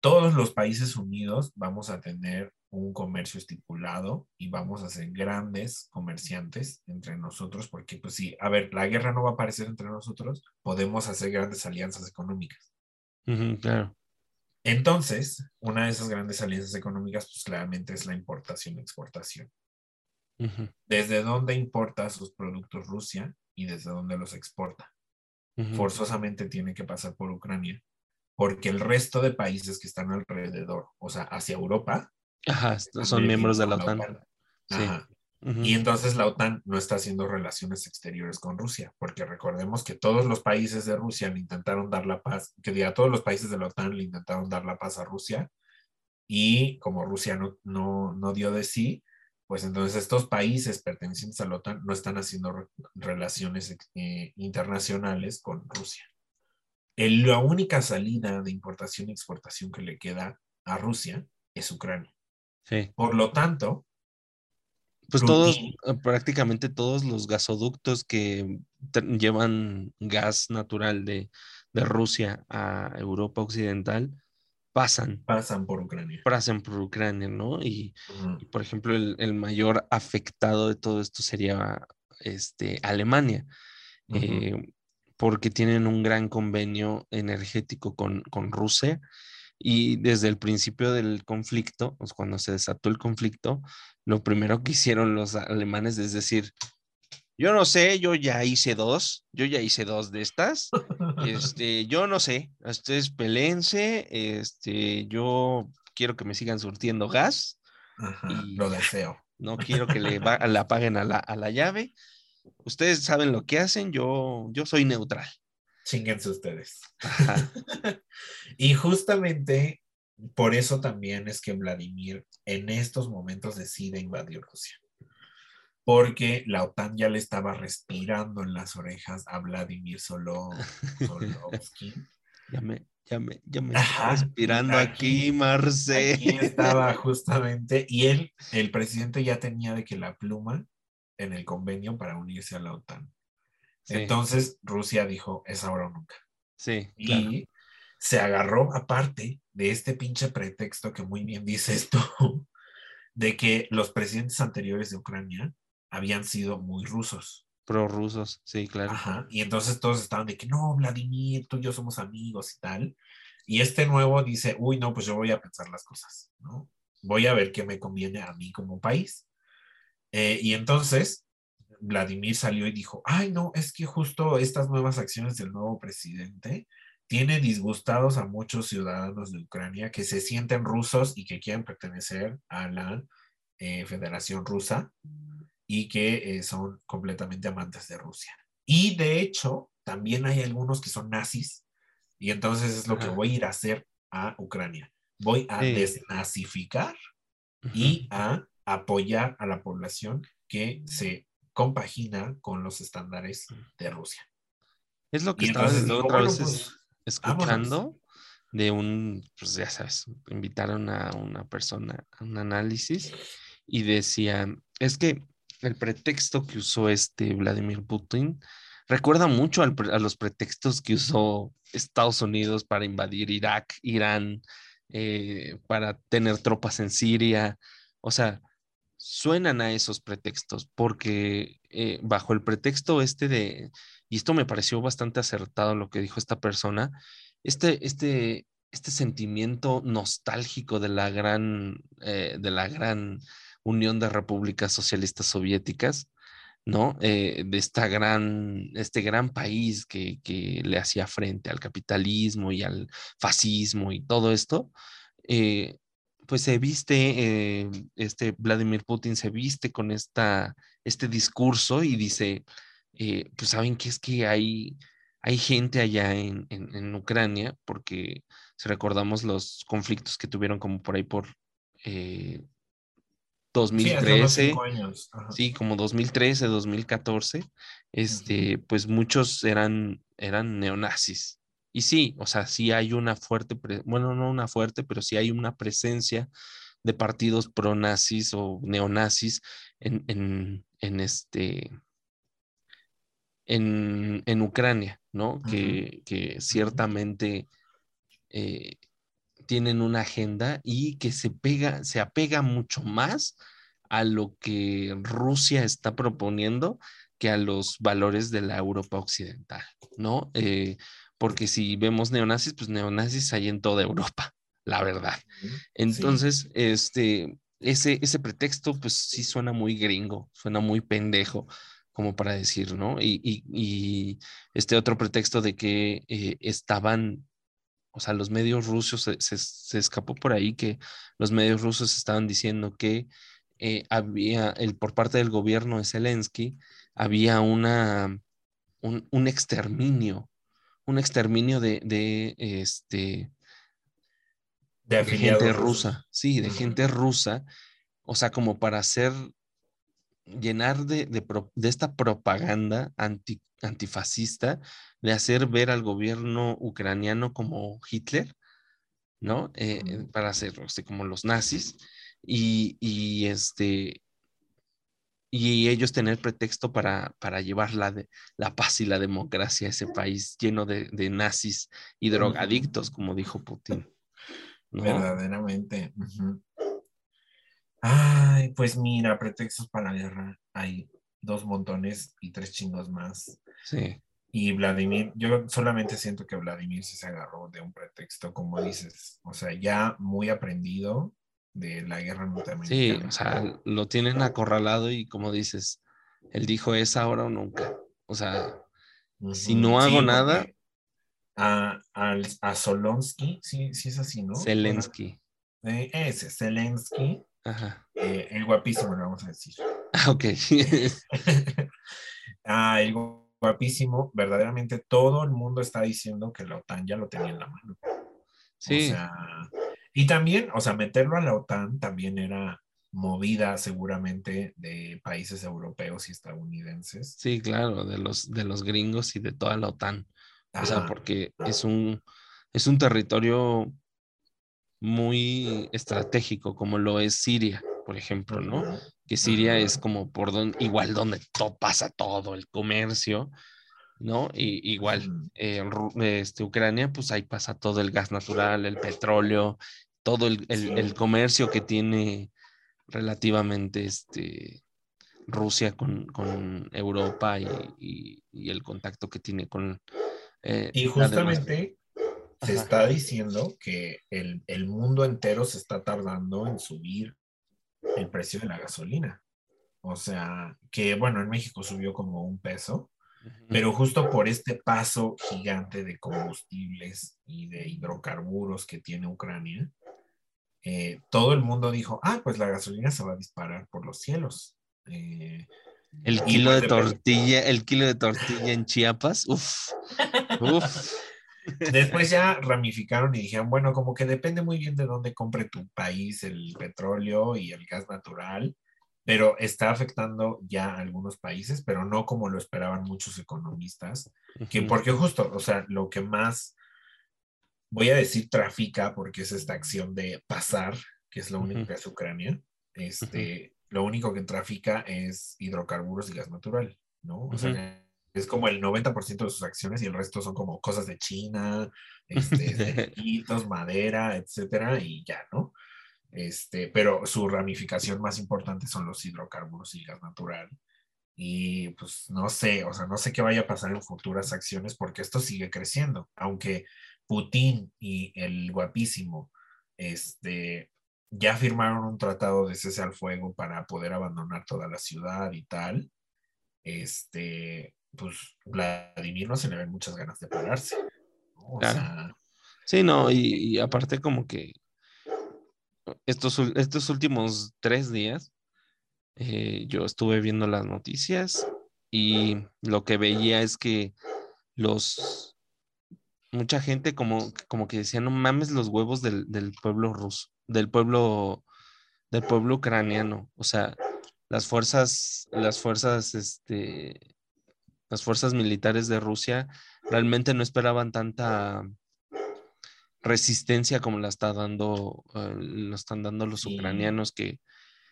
todos los países unidos vamos a tener un comercio estipulado y vamos a ser grandes comerciantes entre nosotros, porque pues sí, a ver, la guerra no va a aparecer entre nosotros, podemos hacer grandes alianzas económicas. Claro. Entonces, una de esas grandes alianzas económicas, pues claramente es la importación y exportación. Ujú, ¿Desde dónde importa sus productos Rusia y desde dónde los exporta? Forzosamente tiene que pasar por Ucrania, porque el resto de países que están alrededor, o sea, hacia Europa, Ajá, son miembros de la OTAN. Sí. Y entonces la OTAN no está haciendo relaciones exteriores con Rusia, porque recordemos que todos los países de Rusia le intentaron dar la paz, que diga, todos los países de la OTAN le intentaron dar la paz a Rusia, y como Rusia no, no, no dio de sí, pues entonces estos países pertenecientes a la OTAN no están haciendo re- relaciones eh, internacionales con Rusia. El- la única salida de importación y exportación que le queda a Rusia es Ucrania. Sí. Por lo tanto, Pues todos, Putin. eh, prácticamente todos los gasoductos que llevan gas natural de, de Rusia a Europa Occidental pasan, pasan por Ucrania. pasan por Ucrania, ¿no? Y, por ejemplo, el, el mayor afectado de todo esto sería este, Alemania, eh, porque tienen un gran convenio energético con, con Rusia. Y desde el principio del conflicto, pues, cuando se desató el conflicto, lo primero que hicieron los alemanes es decir, yo no sé, yo ya hice dos, yo ya hice dos de estas, este, yo no sé, ustedes pelense, este, yo quiero que me sigan surtiendo gas, Ajá, y lo deseo. no quiero que le, va- le apaguen a la, a la llave, ustedes saben lo que hacen, yo, yo soy neutral. Chinguense ustedes. Ajá, Y justamente por eso también es que Vladimir en estos momentos decide invadir Rusia. Porque la OTAN ya le estaba respirando en las orejas a Vladimir Solo, Solovsky. ya me, ya me, ya me está respirando aquí- aquí, Marce. Aquí estaba justamente, y él, el presidente ya tenía de que la pluma en el convenio para unirse a la OTAN. Sí, Entonces Rusia dijo, es ahora o nunca. sí, claro. Y se agarró aparte de este pinche pretexto que muy bien dices tú, de que los presidentes anteriores de Ucrania habían sido muy rusos. Prorrusos, sí, claro. Ajá. Y entonces todos estaban de que no, Vladimir, tú y yo somos amigos y tal. Y este nuevo dice, uy, no, pues yo voy a pensar las cosas, ¿no? Voy a ver qué me conviene a mí como país. Eh, y entonces Vladimir salió y dijo, ay, no, es que justo estas nuevas acciones del nuevo presidente tiene disgustados a muchos ciudadanos de Ucrania que se sienten rusos y que quieren pertenecer a la eh, Federación Rusa y que eh, son completamente amantes de Rusia. Y de hecho, también hay algunos que son nazis y entonces es lo que Ajá. voy a ir a hacer a Ucrania. Voy a Sí. desnazificar Ujú. y a apoyar a la población que se compagina con los estándares de Rusia. Es lo que Y estaba digo, otra bueno, vez es- pues, escuchando de un, pues ya sabes, invitaron a una persona a un análisis y decían, es que el pretexto que usó este Vladimir Putin recuerda mucho a los pretextos que usó Estados Unidos para invadir Irak, Irán, eh, para tener tropas en Siria, O sea, suenan a esos pretextos, porque eh, bajo el pretexto este de, y esto me pareció bastante acertado lo que dijo esta persona, este, este, este sentimiento nostálgico de la gran, eh, de la gran Unión de Repúblicas Socialistas Soviéticas, ¿no? Eh, de esta gran, este gran país que, que, le hacía frente al capitalismo y al fascismo y todo esto, eh, pues se viste, este Vladimir Putin se viste con esta, este discurso y dice, pues saben que es que hay, hay gente allá en, en, Ucrania, porque si recordamos los conflictos que tuvieron como por ahí por 2013, sí, como 2013, 2014, este, pues muchos eran, eran neonazis. Y sí, o sea, sí hay una fuerte, bueno, no una fuerte, pero sí hay una presencia de partidos pronazis o neonazis en, en, en este, en, en, Ucrania, ¿no? que, que, ciertamente eh, tienen una agenda y que se pega, se apega mucho más a lo que Rusia está proponiendo que a los valores de la Europa occidental, ¿no? Eh, porque si vemos neonazis, pues neonazis hay en toda Europa, la verdad. Entonces, este, ese, ese pretexto, pues sí suena muy gringo, suena muy pendejo, como para decir, ¿no? Y, este otro pretexto de que eh, estaban o sea, los medios rusos, se, escapó por ahí que los medios rusos estaban diciendo que eh, había, el, por parte del gobierno de Zelensky, había una, un, exterminio, un exterminio de, de este, de, gente rusa, sí, de gente rusa, o sea, como para hacer, llenar de, de esta propaganda anti, antifascista de hacer ver al gobierno ucraniano como Hitler, ¿no? Eh, eh, para hacer este, como los nazis y, este y ellos tener pretexto para, para llevar la, de, la paz y la democracia a ese país lleno de, nazis y drogadictos, como dijo Putin. Verdaderamente. Ay, pues mira, pretextos para la guerra hay dos montones y tres chingos más. Sí. Y Vladimir, yo solamente siento que Vladimir se agarró de un pretexto, como dices, o sea, ya muy aprendido de la guerra norteamericana. Sí, o sea, lo tienen acorralado y como dices, él dijo es ahora o nunca. O sea, si no hago nada. A, a, Solonsky, sí, sí es así, ¿no? Zelensky. Eh, ese, Zelensky. Ajá. Eh, el guapísimo, lo vamos a decir. Ah, ok. ah, el guapísimo, verdaderamente todo el mundo está diciendo que la OTAN ya lo tenía en la mano. Sí. O sea, y también, o sea, meterlo a la OTAN también era movida seguramente de países europeos y estadounidenses. Sí, claro, de los, de los gringos y de toda la OTAN. O sea, porque es un, es un territorio muy estratégico, como lo es Siria, por ejemplo, ¿no? que Siria es como por donde, igual donde todo pasa todo, el comercio, ¿no? Y igual, eh, este, Ucrania, pues ahí pasa todo el gas natural, el petróleo, todo el, comercio que tiene relativamente este, Rusia con, Europa y, el contacto que tiene con... Eh, y justamente se está diciendo que el, el, mundo entero se está tardando en subir el precio de la gasolina. O sea, que bueno, en México subió como un peso, pero justo por este paso gigante de combustibles y de hidrocarburos que tiene Ucrania, eh, todo el mundo dijo, ah, pues la gasolina se va a disparar por los cielos. Eh, el kilo pues de tortilla, el kilo de tortilla en Chiapas, uff, uff. Después ya ramificaron y dijeron, bueno, como que depende muy bien de dónde compre tu país el petróleo y el gas natural, pero está afectando ya a algunos países, pero no como lo esperaban muchos economistas, que porque justo, o sea, lo que más, voy a decir trafica, porque es esta acción de pasar, que es lo único que hace Ucrania, este, lo único que trafica es hidrocarburos y gas natural, ¿no? O sea, es como el 90% de sus acciones y el resto son como cosas de China, este, madera, etcétera, y ya, ¿no? Este, pero su ramificación más importante son los hidrocarburos y gas natural. Y pues no sé, o sea, no sé qué vaya a pasar en futuras acciones porque esto sigue creciendo. Aunque Putin y el guapísimo este, ya firmaron un tratado de cese al fuego para poder abandonar toda la ciudad y tal, este, pues Vladimir no se le ven muchas ganas de pararse. sí, no, y, aparte como que estos, estos últimos tres días eh, yo estuve viendo las noticias y lo que veía es que los mucha gente como, como que decía, no mames los huevos del, del pueblo ruso, del pueblo, del pueblo ucraniano. O sea, las fuerzas, las fuerzas, este, las fuerzas militares de Rusia realmente no esperaban tanta resistencia como la está dando, eh, lo están dando los ucranianos que,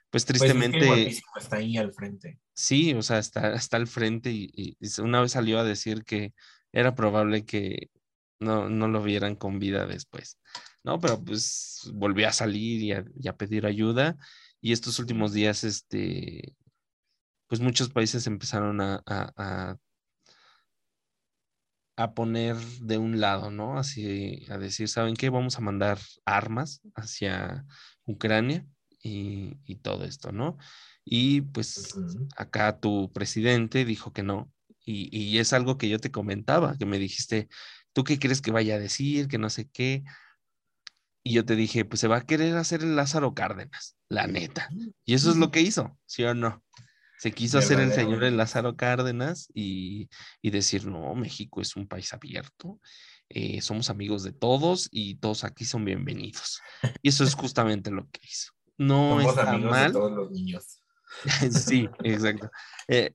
pues, pues tristemente. está ahí al frente. Sí, o sea, está, está al frente y, una vez salió a decir que era probable que no, no lo vieran con vida después, ¿no? Pero pues volvió a salir y a, pedir ayuda y estos últimos días, este, pues muchos países empezaron a, a, a, poner de un lado, ¿no? Así, a decir, ¿saben qué? Vamos a mandar armas hacia Ucrania y, y todo esto, ¿no? Y pues acá tu presidente dijo que no. Y, y, es algo que yo te comentaba, que me dijiste, ¿tú qué crees que vaya a decir? Que no sé qué. Y yo te dije, pues se va a querer hacer el Lázaro Cárdenas, la neta. Y eso es lo que hizo, ¿sí o no? Se quiso hacer el señor el Lázaro Cárdenas y, decir, no, México es un país abierto, eh, somos amigos de todos y todos aquí son bienvenidos. Y eso es justamente lo que hizo. No está mal. todos los niños. sí, exacto. Eh,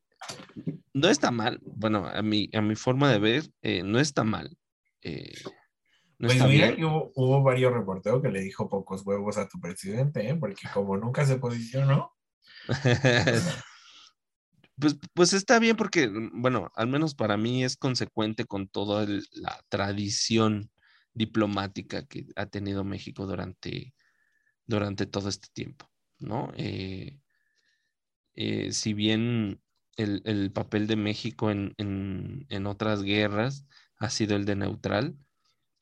no está mal, bueno, a mi, a mi forma de ver, eh, no está mal eh, pues mira que hubo, varios reporteros que le dijo pocos huevos a tu presidente, ¿eh? porque como nunca se posicionó. pues, pues está bien porque, bueno, al menos para mí es consecuente con toda la tradición diplomática que ha tenido México durante, durante todo este tiempo, ¿no? Eh, si bien el, papel de México en, en otras guerras ha sido el de neutral.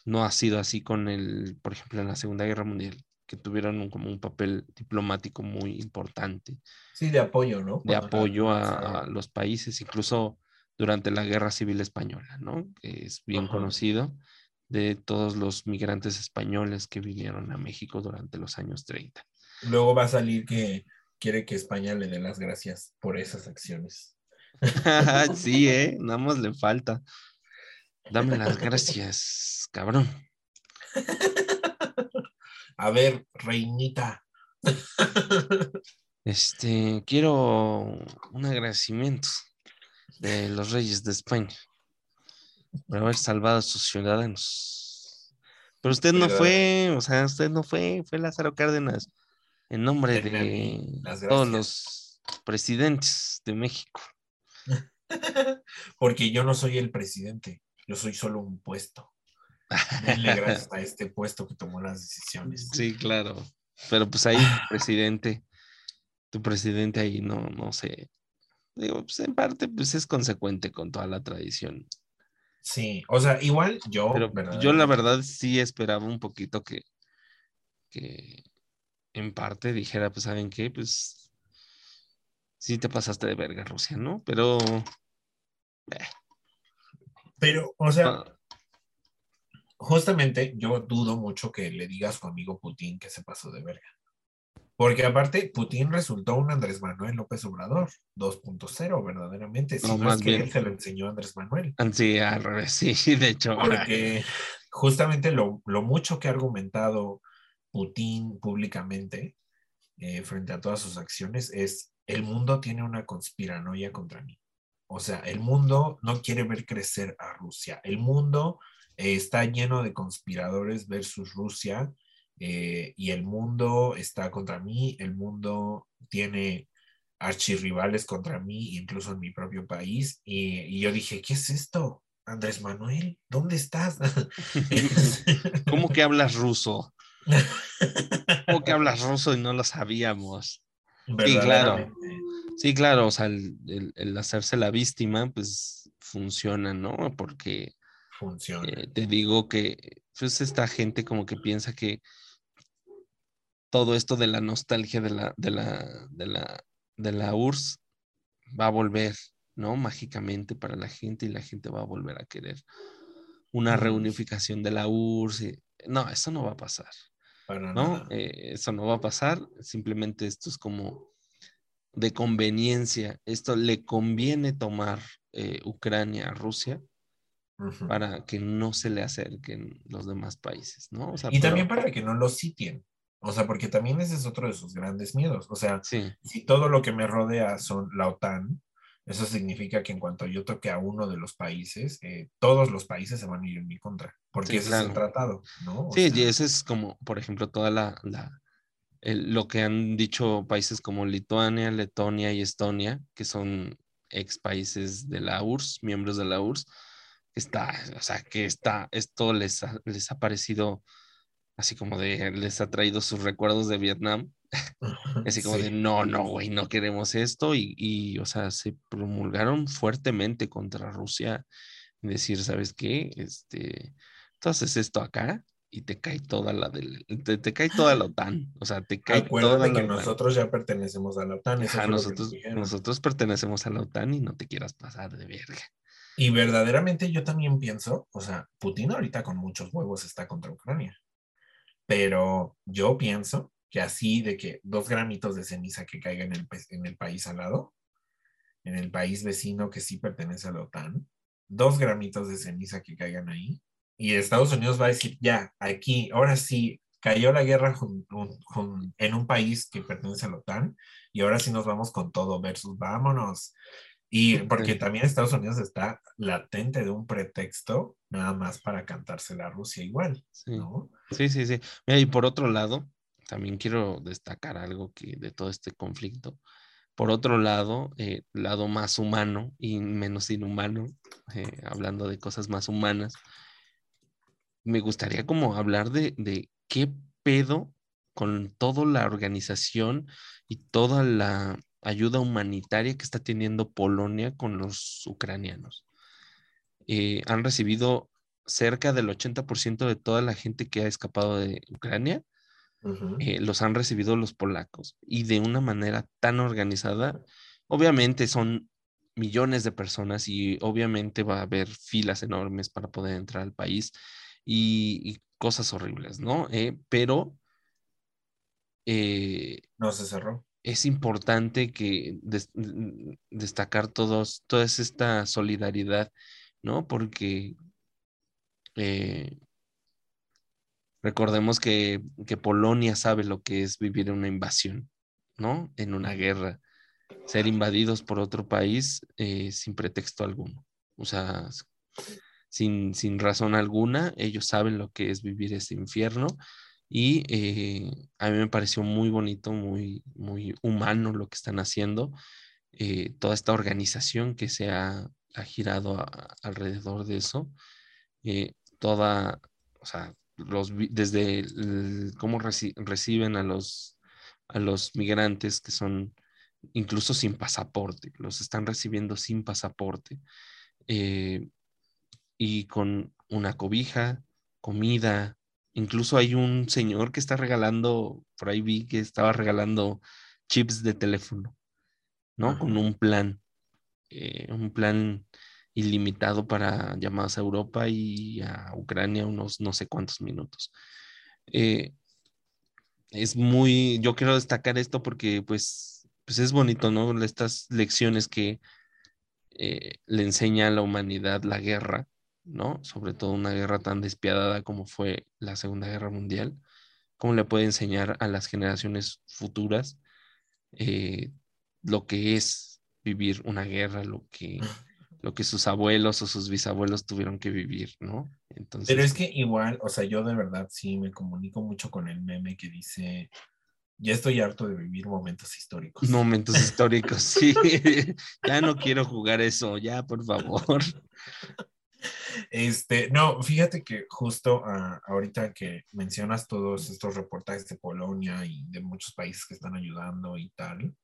No ha sido así con el, por ejemplo, en la Segunda Guerra Mundial, que tuvieron como un papel diplomático muy importante. Sí, de apoyo, ¿no? De apoyo a, los países, incluso durante la Guerra Civil Española, ¿no? Que es bien conocido de todos los migrantes españoles que vinieron a México durante los años 30. Luego va a salir que quiere que España le dé las gracias por esas acciones. sí, ¿eh? Nada más le falta. Dame las gracias, cabrón. A ver, reinita. Este, quiero un agradecimiento de los reyes de España por haber salvado a sus ciudadanos. Pero usted no fue, o sea, usted no fue, fue Lázaro Cárdenas en nombre de todos los presidentes de México. Porque yo no soy el presidente. Yo soy solo un puesto. Denle gracias a este puesto que tomó las decisiones. Sí, claro. Pero pues ahí, presidente, tu presidente ahí no, no sé. Digo, pues en parte, pues es consecuente con toda la tradición. Sí, o sea, igual yo. yo la verdad sí esperaba un poquito que, que en parte dijera, pues, ¿saben qué? Pues sí te pasaste de verga, Rusia, ¿no? Pero. Eh, pero, o sea, ah. Justamente yo dudo mucho que le digas a su amigo Putin que se pasó de verga. Porque aparte, Putin resultó un Andrés Manuel López Obrador 2.0, verdaderamente. Si no, es que él se lo enseñó a Andrés Manuel. Sí, al revés, sí, de hecho. Porque justamente lo, mucho que ha argumentado Putin públicamente eh, frente a todas sus acciones es, el mundo tiene una conspiranoia contra mí. O sea, el mundo no quiere ver crecer a Rusia. El mundo eh, está lleno de conspiradores versus Rusia eh, y el mundo está contra mí. El mundo tiene archirrivales contra mí, incluso en mi propio país. Y, yo dije, ¿qué es esto? Andrés Manuel, ¿dónde estás? ¿Cómo que hablas ruso? ¿Cómo que hablas ruso y no lo sabíamos. Sí, claro. Sí, claro, o sea, el, hacerse la víctima, pues funciona, ¿no? Porque funciona. Eh, te digo que pues esta gente como que piensa que todo esto de la nostalgia de la, de la, de la, de la URSS va a volver, ¿no? Mágicamente para la gente y la gente va a volver a querer una reunificación de la URSS. No, eso no va a pasar. ¿no? Eh, eso no va a pasar. Simplemente esto es como de conveniencia. Esto le conviene tomar eh, Ucrania a Rusia para que no se le acerquen los demás países, ¿no? y también para que no lo sitien. O sea, porque también ese es otro de sus grandes miedos. O sea, si todo lo que me rodea son la OTAN, eso significa que en cuanto yo toque a uno de los países, eh, todos los países se van a ir en mi contra, porque ese es el tratado, ¿no? sí, y ese es como, por ejemplo, toda la, lo que han dicho países como Lituania, Letonia y Estonia, que son ex países de la URSS, miembros de la URSS, está, o sea, que está, esto les les ha parecido así como de, les ha traído sus recuerdos de Vietnam, así como de, no, no, güey, no queremos esto, y, y, o sea, se promulgaron fuertemente contra Rusia, decir, ¿sabes qué? Este, entonces esto acá, y te cae toda la del, te, cae toda la OTAN, o sea, te cae toda que nosotros ya pertenecemos a la OTAN. nosotros, nosotros pertenecemos a la OTAN y no te quieras pasar de verga. Y verdaderamente yo también pienso, o sea, Putin ahorita con muchos huevos está contra Ucrania. Pero yo pienso que así de que dos gramitos de ceniza que caigan en el, en el país al lado, en el país vecino que sí pertenece a la OTAN, dos gramitos de ceniza que caigan ahí, y Estados Unidos va a decir, ya, aquí, ahora sí, cayó la guerra en un país que pertenece a la OTAN, y ahora sí nos vamos con todo versus vámonos. Y porque también Estados Unidos está latente de un pretexto nada más para cantársela a Rusia igual, ¿no? Sí, sí, sí. y por otro lado, también quiero destacar algo que de todo este conflicto. Por otro lado, eh, lado más humano y menos inhumano, eh, hablando de cosas más humanas, me gustaría como hablar de, de qué pedo con toda la organización y toda la ayuda humanitaria que está teniendo Polonia con los ucranianos. Eh, han recibido cerca del 80% de toda la gente que ha escapado de Ucrania, eh, los han recibido los polacos y de una manera tan organizada. Obviamente son millones de personas y obviamente va a haber filas enormes para poder entrar al país y, cosas horribles, ¿no? Eh, pero... no se cerró es importante que destacar todos, toda esta solidaridad, ¿no? Porque eh, recordemos que, Polonia sabe lo que es vivir en una invasión, ¿no? En una guerra, ser invadidos por otro país eh, sin pretexto alguno, o sea, sin, sin razón alguna, ellos saben lo que es vivir ese infierno y eh, a mí me pareció muy bonito, muy, muy humano lo que están haciendo. Eh, toda esta organización que se ha, girado alrededor de eso. Eh, toda, o sea, los, desde cómo reciben a los, a los migrantes que son incluso sin pasaporte, los están recibiendo sin pasaporte y con una cobija, comida, Incluso hay un señor que está regalando, por ahí vi que estaba regalando chips de teléfono, ¿no? Con un plan, eh, un plan ilimitado para llamadas a Europa y a Ucrania unos no sé cuántos minutos. Eh, es muy, yo quiero destacar esto porque pues, pues es bonito, ¿no? Estas lecciones que eh, le enseña a la humanidad la guerra ¿no? Sobre todo una guerra tan despiadada como fue la Segunda Guerra Mundial, ¿cómo le puede enseñar a las generaciones futuras eh, lo que es vivir una guerra, lo que, lo que sus abuelos o sus bisabuelos tuvieron que vivir, ¿no? Entonces... Pero es que igual, o sea, yo de verdad sí me comunico mucho con el meme que dice, ya estoy harto de vivir momentos históricos. Momentos históricos, sí. ya no quiero jugar eso, ya, por favor. Este, no, fíjate que justo ah, ahorita que mencionas todos estos reportajes de Polonia y de muchos países que están ayudando y tal,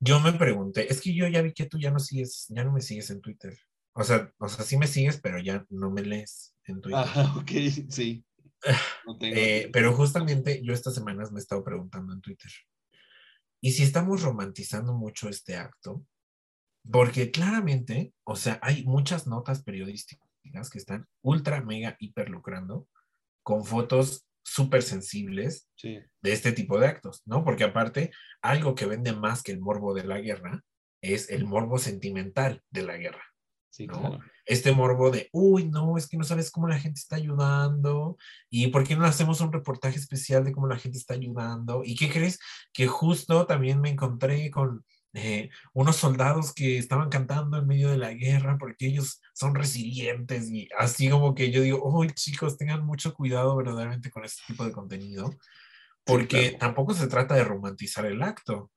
yo me pregunté, es que yo ya vi que tú ya no sigues, ya no me sigues en Twitter. O sea, o sea, sí me sigues, pero ya no me lees en Twitter. Ah, ok, sí. Eh, pero justamente yo estas semanas me he estado preguntando en Twitter, ¿y si estamos romantizando mucho este acto? Porque claramente, o sea, hay muchas notas periodísticas que están ultra, mega, hiper lucrando con fotos súper sensibles de este tipo de actos, ¿no? Porque aparte, algo que vende más que el morbo de la guerra es el morbo sentimental de la guerra. Sí, ¿no? Este morbo de, uy, no, es que no sabes cómo la gente está ayudando y por qué no hacemos un reportaje especial de cómo la gente está ayudando. ¿Y qué crees? Que justo también me encontré con eh, unos soldados que estaban cantando en medio de la guerra porque ellos son resilientes y así como que yo digo, uy, chicos, tengan mucho cuidado verdaderamente con este tipo de contenido porque tampoco se trata de romantizar el acto.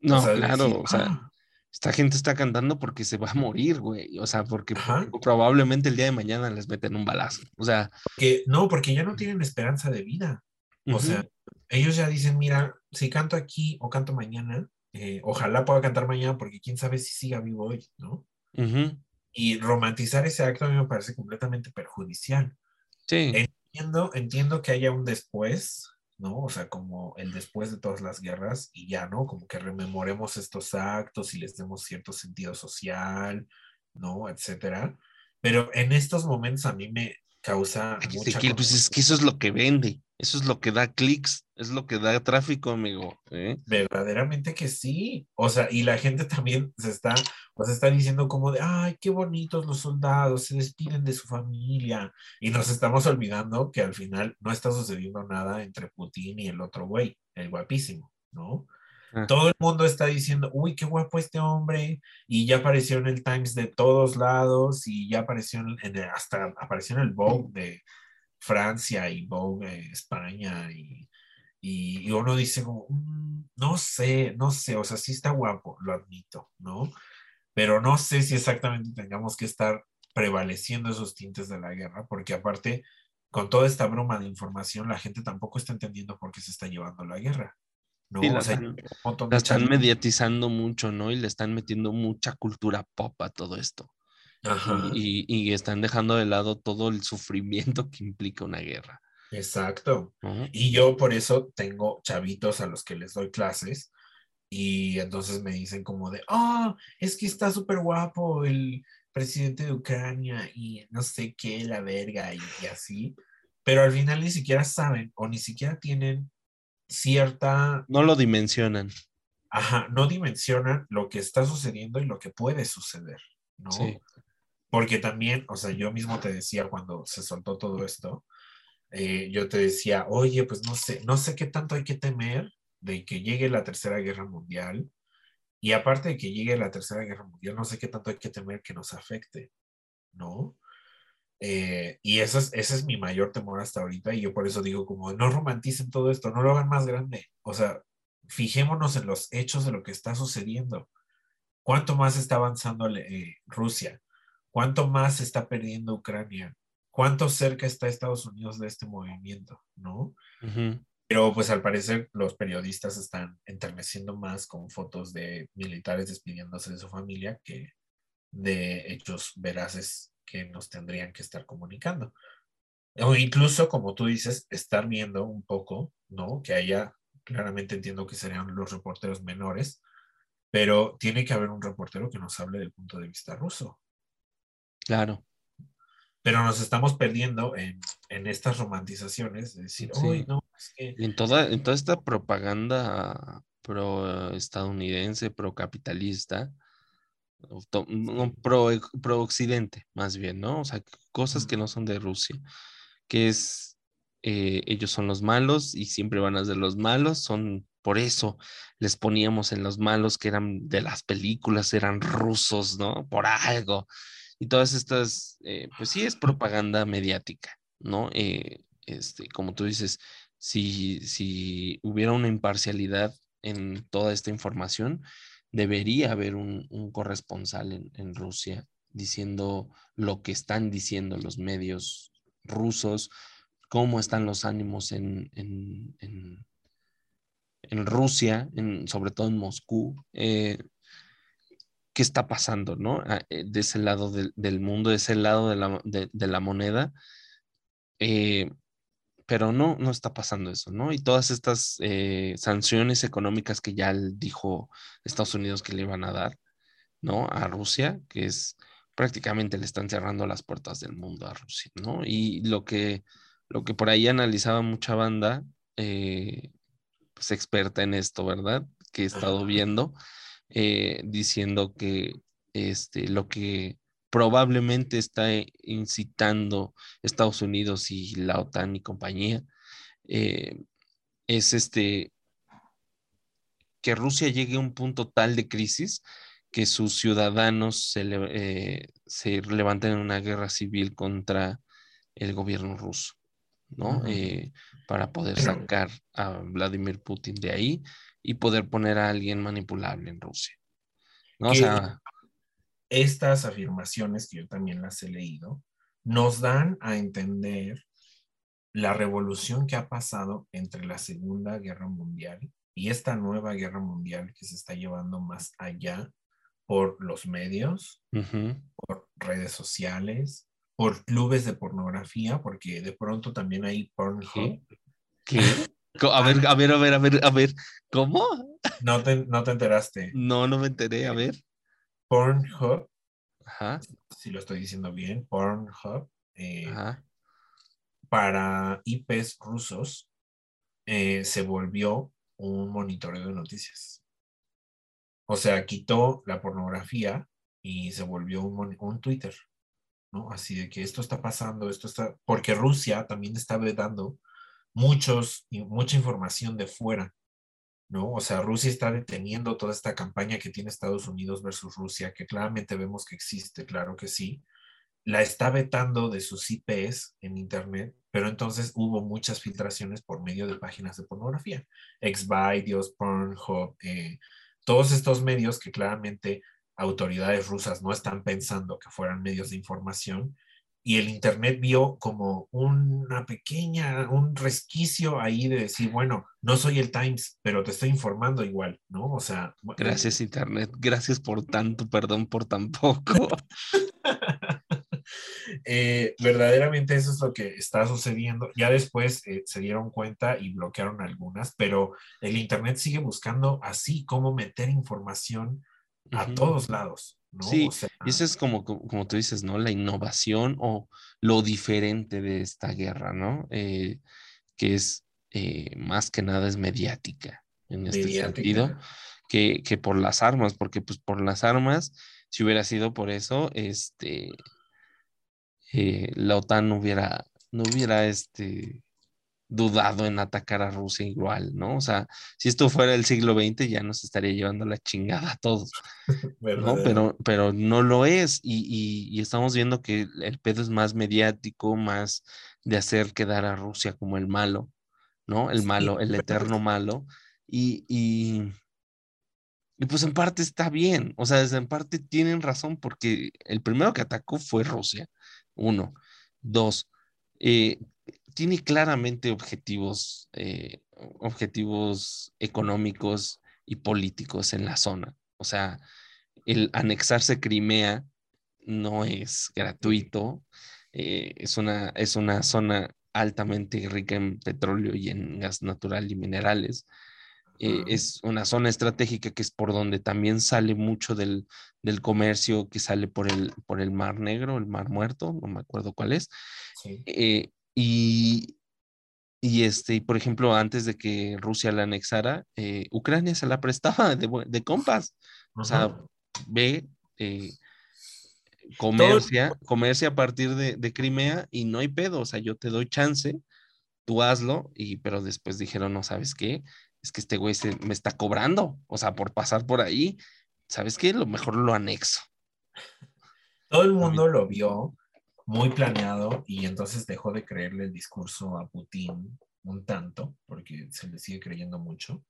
No, claro, o sea, ah, esta gente está cantando porque se va a morir, güey. O sea, porque, probablemente el día de mañana les meten un balazo. O sea. Que no, porque ya no tienen esperanza de vida. O sea, ellos ya dicen, mira, si canto aquí o canto mañana, eh, ojalá pueda cantar mañana porque quién sabe si siga vivo hoy, ¿no? Y romantizar ese acto a mí me parece completamente perjudicial. Sí. Entiendo, entiendo que haya un después, ¿no? O sea, como el después de todas las guerras y ya, ¿no? Como que rememoremos estos actos y les demos cierto sentido social, ¿no? Etcétera. Pero en estos momentos a mí me causa mucha pues es que eso es lo que vende, eso es lo que da clics, es lo que da tráfico, amigo. ¿eh? Verdaderamente que sí. O sea, y la gente también se está, pues está diciendo como de, ay, qué bonitos los soldados, se despiden de su familia. Y nos estamos olvidando que al final no está sucediendo nada entre Putin y el otro güey, el guapísimo, ¿no? Ah. Todo el mundo está diciendo, uy, qué guapo este hombre, y ya apareció en el Times de todos lados, y ya apareció en, hasta apareció en el Vogue de Francia y Vogue España, y, y, uno dice como, mm, no sé, no sé, o sea, sí está guapo, lo admito, ¿no? Pero no sé si exactamente tengamos que estar prevaleciendo esos tintes de la guerra, porque aparte, con toda esta broma de información, la gente tampoco está entendiendo por qué se está llevando la guerra. ¿no? la, están, mediatizando mucho, ¿no? Y le están metiendo mucha cultura pop a todo esto. Y, están dejando de lado todo el sufrimiento que implica una guerra. Exacto. Y yo por eso tengo chavitos a los que les doy clases y entonces me dicen como de, oh, es que está súper guapo el presidente de Ucrania y no sé qué, la verga y así. Pero al final ni siquiera saben o ni siquiera tienen cierta... No lo dimensionan. Ajá, no dimensionan lo que está sucediendo y lo que puede suceder, ¿no? Sí. Porque también, o sea, yo mismo te decía cuando se soltó todo esto, eh, yo te decía, oye, pues no sé, no sé qué tanto hay que temer de que llegue la Tercera Guerra Mundial. Y aparte de que llegue la Tercera Guerra Mundial, no sé qué tanto hay que temer que nos afecte, ¿no? Eh, y ese es, ese es mi mayor temor hasta ahorita y yo por eso digo como no romanticen todo esto, no lo hagan más grande. O sea, fijémonos en los hechos de lo que está sucediendo. ¿Cuánto más está avanzando eh, Rusia? ¿Cuánto más está perdiendo Ucrania? ¿Cuánto cerca está Estados Unidos de este movimiento? ¿No? Pero pues al parecer los periodistas están enterneciendo más con fotos de militares despidiéndose de su familia que de hechos veraces que nos tendrían que estar comunicando. O incluso, como tú dices, estar viendo un poco, ¿no? Que haya, claramente entiendo que serían los reporteros menores, pero tiene que haber un reportero que nos hable del punto de vista ruso. Claro. Pero nos estamos perdiendo en, en estas romantizaciones, de decir, uy, no, es que... En toda, en toda esta propaganda pro estadounidense, pro capitalista, pro, pro, occidente, más bien, ¿no? O sea, cosas que no son de Rusia, que es, eh, ellos son los malos y siempre van a ser los malos, son, por eso les poníamos en los malos que eran de las películas, eran rusos, ¿no? Por algo. Y todas estas, eh, pues sí, es propaganda mediática, ¿no? Eh, este, como tú dices, si, si hubiera una imparcialidad en toda esta información, debería haber un, corresponsal en, Rusia diciendo lo que están diciendo los medios rusos, cómo están los ánimos en, en, en, Rusia, en, sobre todo en Moscú, eh, qué está pasando, ¿no? Ah, eh, de ese lado del, mundo, de ese lado de la, de, la moneda. Eh, pero no, no está pasando eso, ¿no? Y todas estas sanciones económicas que ya dijo Estados Unidos que le iban a dar, ¿no? A Rusia, que es prácticamente le están cerrando las puertas del mundo a Rusia, ¿no? Y lo que, lo que por ahí analizaba mucha banda, eh, pues experta en esto, ¿verdad? Que he estado viendo, eh, diciendo que este, lo que probablemente está incitando Estados Unidos y la OTAN y compañía eh, es este que Rusia llegue a un punto tal de crisis que sus ciudadanos se, eh, se levanten en una guerra civil contra el gobierno ruso, ¿no? Eh, para poder sacar a Vladimir Putin de ahí y poder poner a alguien manipulable en Rusia. ¿no? O sea, estas afirmaciones, que yo también las he leído, nos dan a entender la revolución que ha pasado entre la Segunda Guerra Mundial y esta nueva guerra mundial que se está llevando más allá por los medios, por redes sociales, por clubes de pornografía, porque de pronto también hay Pornhub. ¿Qué? A ver, a ver, a ver, a ver, a ver, ¿cómo? No te, no te enteraste. No, no me enteré, a ver. Pornhub. Ajá. Si lo estoy diciendo bien, Pornhub. Eh, para IPs rusos eh, se volvió un monitoreo de noticias. O sea, quitó la pornografía y se volvió un, Twitter, ¿no? Así de que esto está pasando, esto está, porque Rusia también está vedando muchos, mucha información de fuera, ¿no? O sea, Rusia está deteniendo toda esta campaña que tiene Estados Unidos versus Rusia, que claramente vemos que existe, claro que sí, la está vetando de sus IPs en Internet, pero entonces hubo muchas filtraciones por medio de páginas de pornografía, Xvideos, Pornhub, eh, todos estos medios que claramente autoridades rusas no están pensando que fueran medios de información y el Internet vio como una pequeña, un resquicio ahí de decir, bueno, no soy el Times, pero te estoy informando igual, ¿no? O sea... Gracias Internet, gracias por tanto, perdón por tan poco. Eh, verdaderamente eso es lo que está sucediendo. Ya después eh, se dieron cuenta y bloquearon algunas, pero el Internet sigue buscando así cómo meter información a todos lados. ¿No? Sí, y eso es como, como tú dices, ¿no? La innovación o lo diferente de esta guerra, ¿no? Eh, que es más que nada es mediática en este sentido, que, que por las armas, porque pues por las armas, si hubiera sido por eso, este, eh, la OTAN no hubiera, no hubiera este, dudado en atacar a Rusia igual, ¿no? O sea, si esto fuera el siglo XX ya nos estaría llevando la chingada a todos, ¿no? Pero, pero no lo es y, estamos viendo que el pedo es más mediático, más de hacer quedar a Rusia como el malo, ¿no? El malo, el eterno malo. Y, y, y pues en parte está bien, o sea, en parte tienen razón porque el primero que atacó fue Rusia uno. Dos, eh, tiene claramente objetivos, eh, objetivos económicos y políticos en la zona. O sea, el anexarse Crimea no es gratuito. Eh, es, una, es una zona altamente rica en petróleo y en gas natural y minerales. Eh, es una zona estratégica que es por donde también sale mucho del, comercio que sale por el, por el Mar Negro, el Mar Muerto, no me acuerdo cuál es. Eh, y, y, este, por ejemplo, antes de que Rusia la anexara, eh, Ucrania se la prestaba de, de compas. O sea, ve, comercia, comercia a partir de, de, Crimea y no hay pedo. O sea, yo te doy chance, tú hazlo, y, pero después dijeron, no sabes qué, es que este güey se, me está cobrando, o sea, por pasar por ahí, ¿sabes qué? Lo mejor lo anexo. Todo el mundo lo vio muy planeado y entonces dejó de creerle el discurso a Putin un tanto, porque se le sigue creyendo mucho.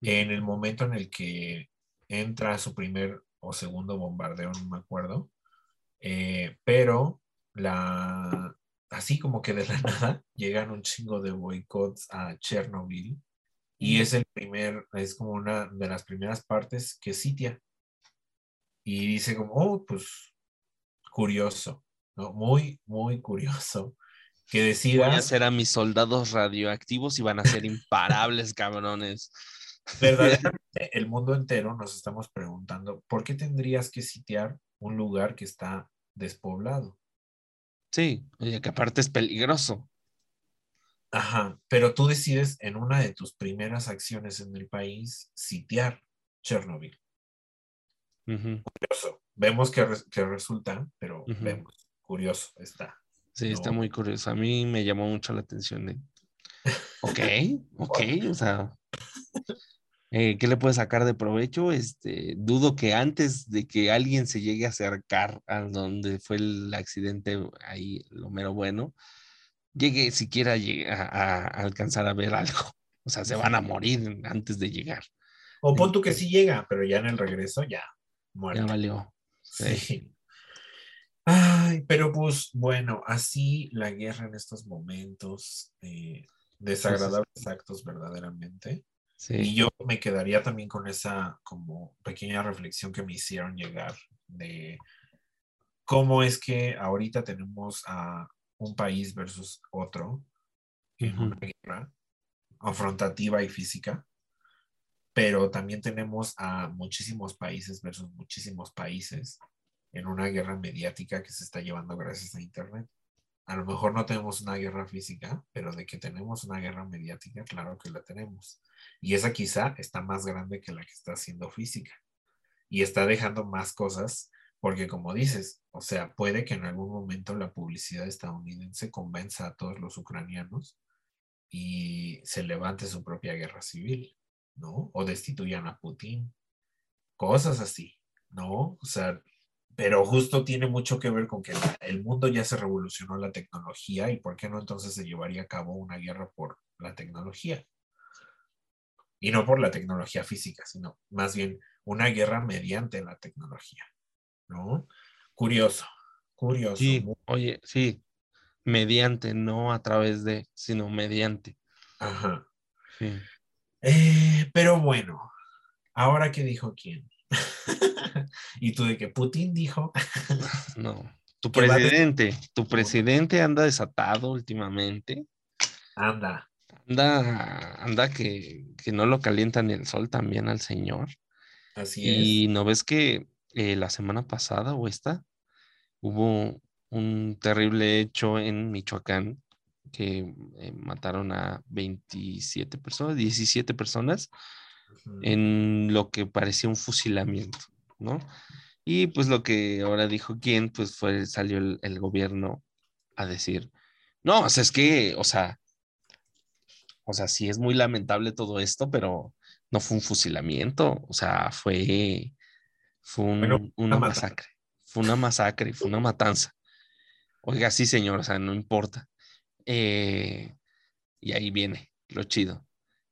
En el momento en el que entra su primer o segundo bombardeo, no me acuerdo, Eh, pero la, así como que de la nada llegan un chingo de boicots a Chernobyl y es el primer, es como una de las primeras partes que sitia. Y dice como, oh, pues curioso, ¿no? Muy, muy curioso que decidas... Voy a hacer a mis soldados radioactivos y van a ser imparables, cabrones. Verdaderamente, el mundo entero nos estamos preguntando, ¿por qué tendrías que sitiar un lugar que está despoblado? Sí, oye, que aparte es peligroso. Ajá, pero tú decides en una de tus primeras acciones en el país sitiar Chernobyl. Curioso. Vemos que, resulta, pero vemos. Curioso está. Sí, está muy curioso. A mí me llamó mucho la atención. ¿eh? Ok, ok, o sea, eh, ¿qué le puede sacar de provecho? Este, dudo que antes de que alguien se llegue a acercar a donde fue el accidente, ahí lo mero bueno, llegue siquiera a, alcanzar a ver algo. O sea, se van a morir antes de llegar. O pon tú que sí llega, pero ya en el regreso ya muere. Ya valió. Sí. Ay, pero pues bueno, así la guerra en estos momentos, eh, desagradables actos verdaderamente. Y yo me quedaría también con esa como pequeña reflexión que me hicieron llegar de cómo es que ahorita tenemos a un país versus otro en una guerra afrontativa y física, pero también tenemos a muchísimos países versus muchísimos países en una guerra mediática que se está llevando gracias a Internet. A lo mejor no tenemos una guerra física, pero de que tenemos una guerra mediática, claro que la tenemos. Y esa quizá está más grande que la que está haciendo física. Y está dejando más cosas, porque como dices, o sea, puede que en algún momento la publicidad estadounidense convenza a todos los ucranianos y se levante su propia guerra civil, ¿no? O destituyan a Putin. Cosas así, ¿no? O sea, pero justo tiene mucho que ver con que el mundo ya se revolucionó la tecnología y por qué no entonces se llevaría a cabo una guerra por la tecnología. Y no por la tecnología física, sino más bien una guerra mediante la tecnología. ¿No? Curioso, curioso. Sí, oye, sí, mediante, no a través de, sino mediante. Ajá. Sí. Eh, pero bueno, ahora que dijo quién. y tú de que Putin dijo. no, tu presidente, tu presidente anda desatado últimamente. Anda. Anda, anda que, no lo calienta ni el sol también al señor. Así es. Y no ves que eh, la semana pasada o esta hubo un terrible hecho en Michoacán que eh, mataron a 27 personas, 17 personas en lo que parecía un fusilamiento, ¿no? Y pues lo que ahora dijo quién, pues fue, salió el, gobierno a decir, no, o sea, es que, o sea, o sea, sí es muy lamentable todo esto, pero no fue un fusilamiento, o sea, fue, fue una masacre, fue una masacre, fue una matanza. Oiga, sí, señor, o sea, no importa. Eh, y ahí viene lo chido.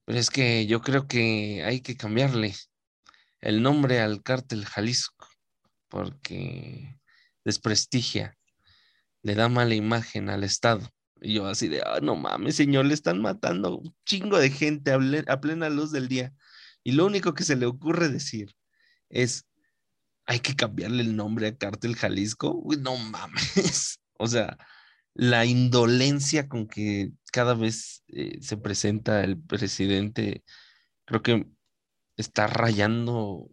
Pero es que yo creo que hay que cambiarle el nombre al cártel Jalisco, porque desprestigia, le da mala imagen al Estado. Y yo así de, ah, no mames, señor, le están matando un chingo de gente a, plena luz del día. Y lo único que se le ocurre decir es, hay que cambiarle el nombre al cártel Jalisco. Uy, no mames. O sea, la indolencia con que cada vez eh, se presenta el presidente, creo que está rayando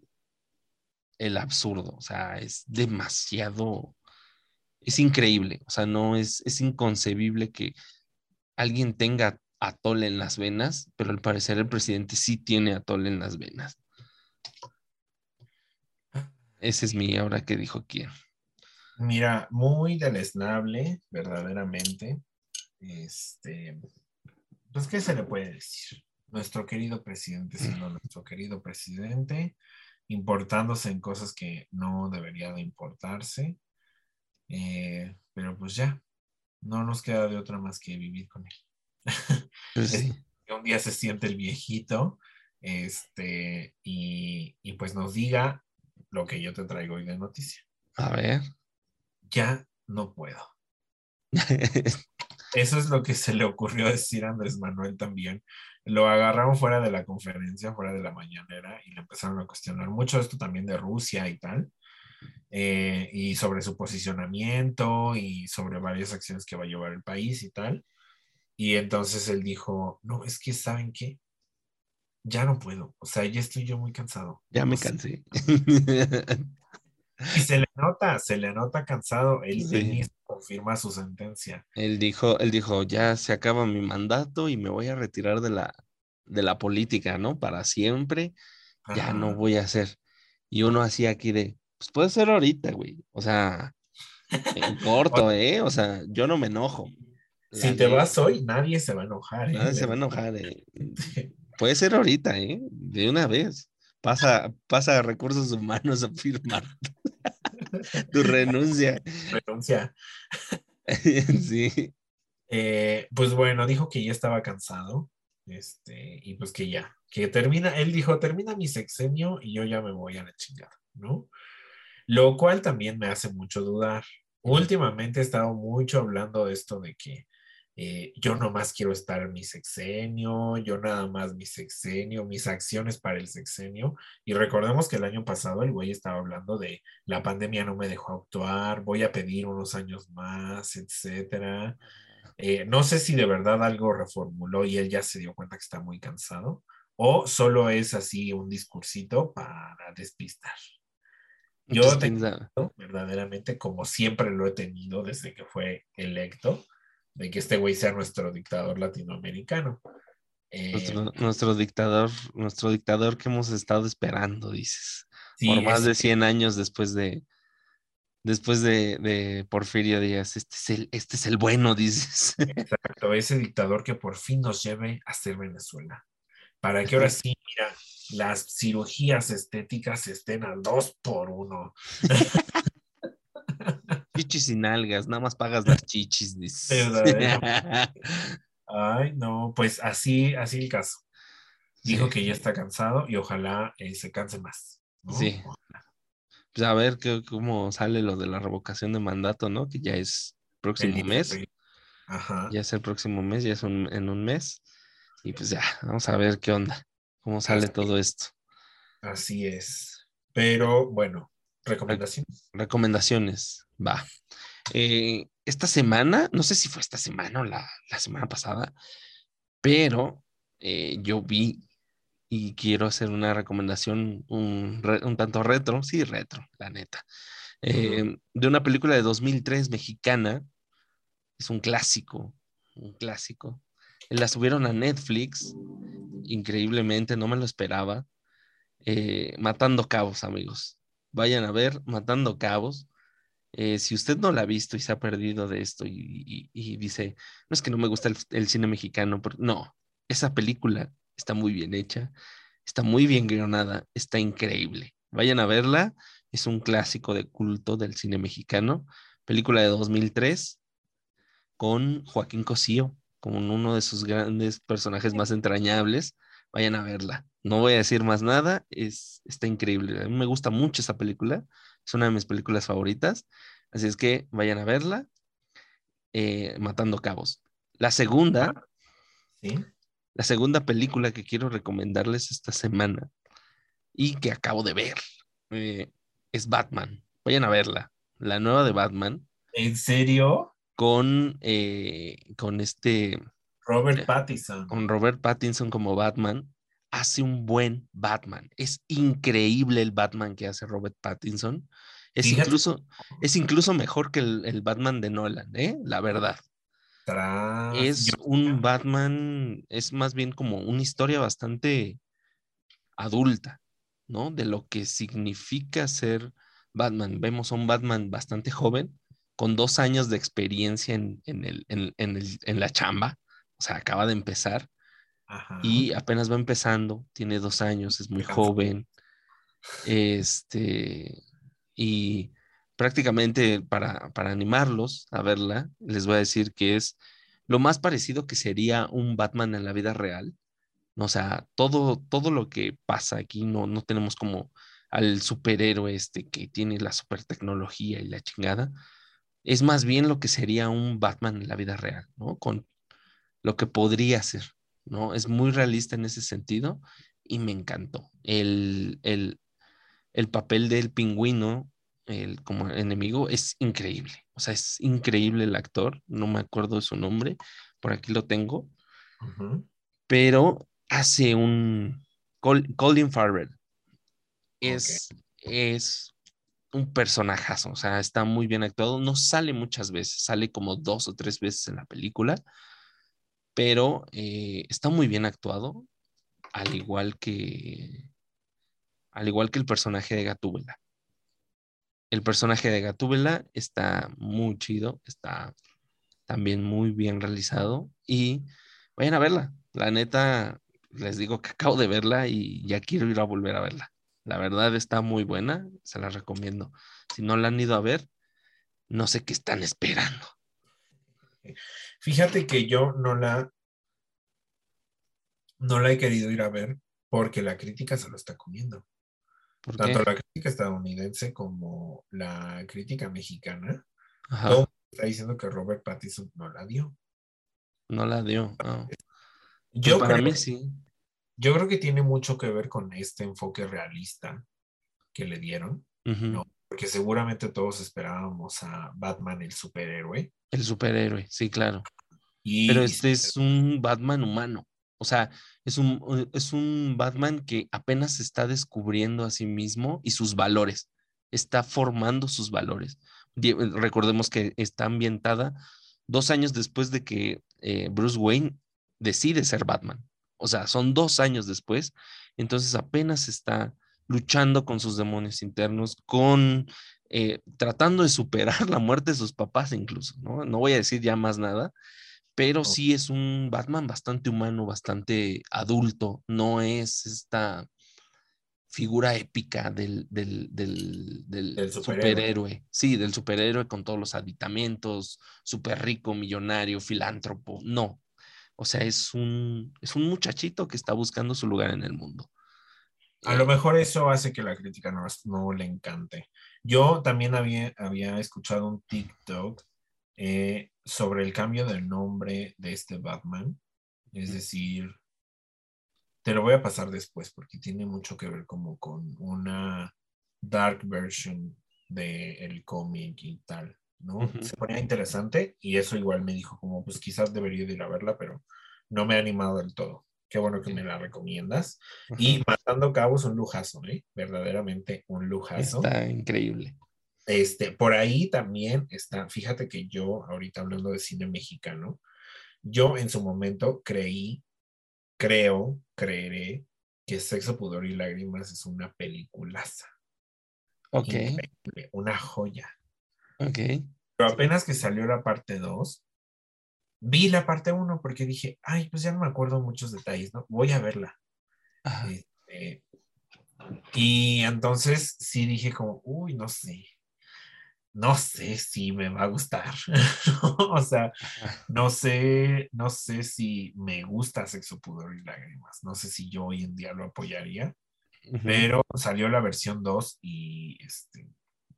el absurdo, o sea, es demasiado, es increíble, o sea, no es, es inconcebible que alguien tenga atole en las venas, pero al parecer el presidente sí tiene atole en las venas. Ese es mi ahora que dijo quién. Mira, muy deleznable, verdaderamente. Este, pues, ¿qué se le puede decir? Nuestro querido presidente siendo nuestro querido presidente, importándose en cosas que no debería de importarse. Eh, pero pues ya, no nos queda de otra más que vivir con él. Pues un día se siente el viejito, este, y, y pues nos diga lo que yo te traigo hoy de noticia. A ver ya no puedo. Eso es lo que se le ocurrió decir a Andrés Manuel también. Lo agarraron fuera de la conferencia, fuera de la mañanera, y le empezaron a cuestionar mucho esto también de Rusia y tal, eh, y sobre su posicionamiento y sobre varias acciones que va a llevar el país y tal. Y entonces él dijo, no, es que, ¿saben qué? Ya no puedo, o sea, ya estoy yo muy cansado. Ya me cansé. Y se le nota, se le nota cansado. Él confirma su sentencia. Él dijo, él dijo, ya se acaba mi mandato y me voy a retirar de la, de la política, ¿no? Para siempre. Ya no voy a hacer. Y uno así aquí de, pues puede ser ahorita, güey. O sea, en corto, ¿eh? O sea, yo no me enojo. si te vas hoy, nadie se va a enojar. ¿eh? Nadie se va a enojar. ¿eh? puede ser ahorita, ¿eh? De una vez. Pasa, pasa a recursos humanos a firmar tu renuncia. Renuncia. sí. Eh, pues bueno, dijo que ya estaba cansado. Este, y pues que ya, que termina, él dijo, termina mi sexenio y yo ya me voy a la chingada, ¿no? Lo cual también me hace mucho dudar. Últimamente he estado mucho hablando de esto de que eh, yo nomás quiero estar en mi sexenio, yo nada más mi sexenio, mis acciones para el sexenio. Y recordemos que el año pasado el güey estaba hablando de la pandemia no me dejó actuar, voy a pedir unos años más, etcétera. Eh, no sé si de verdad algo reformuló y él ya se dio cuenta que está muy cansado o solo es así un discursito para despistar. Yo tengo, verdaderamente, como siempre lo he tenido desde que fue electo, de que este güey sea nuestro dictador latinoamericano. nuestro, eh, dictador, nuestro dictador que hemos estado esperando, dices. por más de 100 años después de, después de, Porfirio Díaz, este es, el, este es el bueno, dices. Exacto, ese dictador que por fin nos lleve a ser Venezuela. Para que ahora sí, mira, las cirugías estéticas estén al dos por uno. chichis y nalgas, nada más pagas las chichis. Ay, no, pues así, así el caso. Dijo que ya está cansado y ojalá eh, se canse más. Sí. Pues a ver cómo sale lo de la revocación de mandato, ¿no? Que ya es próximo mes. Ajá. Ya es el próximo mes, ya es en un mes. Y pues ya, vamos a ver qué onda, cómo sale todo esto. Así es. Pero bueno, recomendaciones. Recomendaciones. Va. Eh, esta semana, no sé si fue esta semana o la, semana pasada, pero eh, yo vi y quiero hacer una recomendación un, tanto retro, sí, retro, la neta, eh, de una película de 2003 mexicana. Es un clásico, un clásico. La subieron a Netflix, increíblemente, no me lo esperaba. Matando Cabos, amigos. Vayan a ver Matando Cabos. Eh, si usted no la ha visto y se ha perdido de esto y, dice, no es que no me gusta el, cine mexicano, no, esa película está muy bien hecha, está muy bien guionada, está increíble. Vayan a verla, es un clásico de culto del cine mexicano, película de 2003 con Joaquín Cosío como uno de sus grandes personajes más entrañables. Vayan a verla. No voy a decir más nada, es, está increíble. A mí me gusta mucho esa película es una de mis películas favoritas. Así es que vayan a verla. Eh, Matando Cabos. La segunda, la segunda película que quiero recomendarles esta semana y que acabo de ver eh, es Batman. Vayan a verla. La nueva de Batman. ¿En serio? Con, eh, con este. Robert Pattinson. Con Robert Pattinson como Batman hace un buen Batman. Es increíble el Batman que hace Robert Pattinson. Es, incluso, es incluso mejor que el, Batman de Nolan, ¿eh? La verdad. Es un Batman, es más bien como una historia bastante adulta, ¿no? De lo que significa ser Batman. Vemos a un Batman bastante joven, con dos años de experiencia en, el, en la chamba, o sea, acaba de empezar y apenas va empezando, tiene dos años, es muy joven. Este, y prácticamente para, para animarlos a verla, les voy a decir que es lo más parecido que sería un Batman en la vida real. O sea, todo, todo lo que pasa aquí, no, no tenemos como al superhéroe este que tiene la super tecnología y la chingada, es más bien lo que sería un Batman en la vida real, ¿no? Con lo que podría ser, ¿no? Es muy realista en ese sentido y me encantó. El, el, el papel del pingüino el, como enemigo es increíble. O sea, es increíble el actor. No me acuerdo de su nombre. Por aquí lo tengo. Pero hace un Colin Farrell. Es, es un personajazo. O sea, está muy bien actuado. No sale muchas veces. Sale como dos o tres veces en la película. Pero eh, está muy bien actuado. Al igual que. Al igual que el personaje de Gatúbela el personaje de Gatúbela está muy chido, está también muy bien realizado y vayan a verla. La neta, les digo que acabo de verla y ya quiero ir a volver a verla. La verdad está muy buena, se la recomiendo. Si no la han ido a ver, no sé qué están esperando. Fíjate que yo no la no la he querido ir a ver porque la crítica se lo está comiendo. Tanto la crítica estadounidense como la crítica mexicana, todo está diciendo que Robert Pattinson no la dio. No la dio. Yo pues para mí sí. Yo creo que tiene mucho que ver con este enfoque realista que le dieron, Porque seguramente todos esperábamos a Batman el superhéroe. El superhéroe, sí, claro. Pero este es un Batman humano. O sea, es un, es un Batman que apenas está descubriendo a sí mismo y sus valores. Está formando sus valores. Recordemos que está ambientada dos años después de que eh, Bruce Wayne decide ser Batman. O sea, son dos años después. Entonces apenas está luchando con sus demonios internos, con eh, tratando de superar la muerte de sus papás incluso, ¿no? No voy a decir ya más nada, pero sí es un Batman bastante humano, bastante adulto, no es esta figura épica del, superhéroe. Sí, del superhéroe con todos los aditamentos, súper rico, millonario, filántropo. No. O sea, es un, es un muchachito que está buscando su lugar en el mundo. A lo mejor eso hace que la crítica no, no le encante. Yo también había, había escuchado un TikTok eh, sobre el cambio del nombre de este Batman. Es decir, te lo voy a pasar después porque tiene mucho que ver como con una dark version del cómic y tal, ¿no? Se ponía interesante y eso igual me dijo como, pues quizás debería ir a verla, pero no me ha animado del todo. Qué bueno que me la recomiendas. Y Matando Cabos, un lujazo, ¿eh? Verdaderamente un lujazo. Está increíble. Este, por ahí también está, fíjate que yo, ahorita hablando de cine mexicano, yo en su momento creí, creo, creeré que Sexo, Pudor y Lágrimas es una peliculaza. Ok. una joya. Ok. Pero apenas que salió la parte 2, vi la parte 1 porque dije, ay, pues ya no me acuerdo muchos detalles, ¿no? Voy a verla. Este, y entonces sí dije como, uy, no sé, no sé si me va a gustar. o sea, no sé, no sé si me gusta Sexo, Pudor y Lágrimas. No sé si yo hoy en día lo apoyaría. Pero salió la versión 2 y este,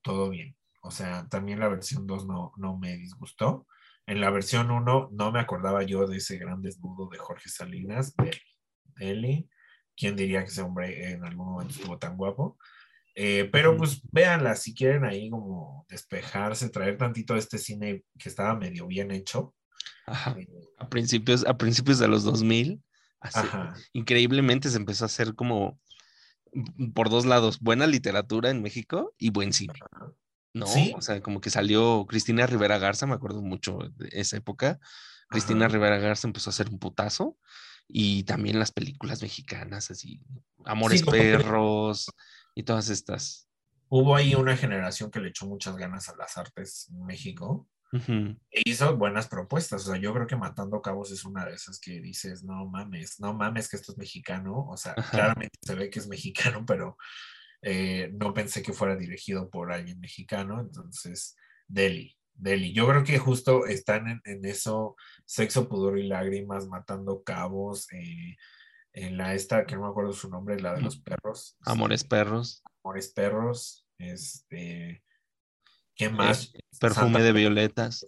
todo bien. O sea, también la versión 2 no, no me disgustó. En la versión 1 no me acordaba yo de ese gran desnudo de Jorge Salinas, de Eli. ¿Quién diría que ese hombre en algún momento estuvo tan guapo? Eh, pero pues véanla si quieren ahí como despejarse, traer tantito de este cine que estaba medio bien hecho. Eh, a, principios, a principios de los 2000, increíblemente se empezó a hacer como mm, por dos lados, buena literatura en México y buen cine. ¿No? O sea, como que salió Cristina Rivera Garza, me acuerdo mucho de esa época. Cristina Rivera Garza empezó a hacer un putazo y también las películas mexicanas, así, Amores Perros y todas estas. Hubo ahí una generación que le echó muchas ganas a las artes en México e hizo buenas propuestas. O sea, yo creo que Matando Cabos es una de esas que dices, no mames, no mames que esto es mexicano. O sea, claramente se ve que es mexicano, pero eh, no pensé que fuera dirigido por alguien mexicano. Entonces, Delhi, Delhi. Yo creo que justo están en, eso, sexo, pudor y lágrimas, matando cabos, eh, en la esta, que no me acuerdo su nombre, la de los perros. Amores Perros. Amores Perros. Este. ¿Qué más? perfume de violetas.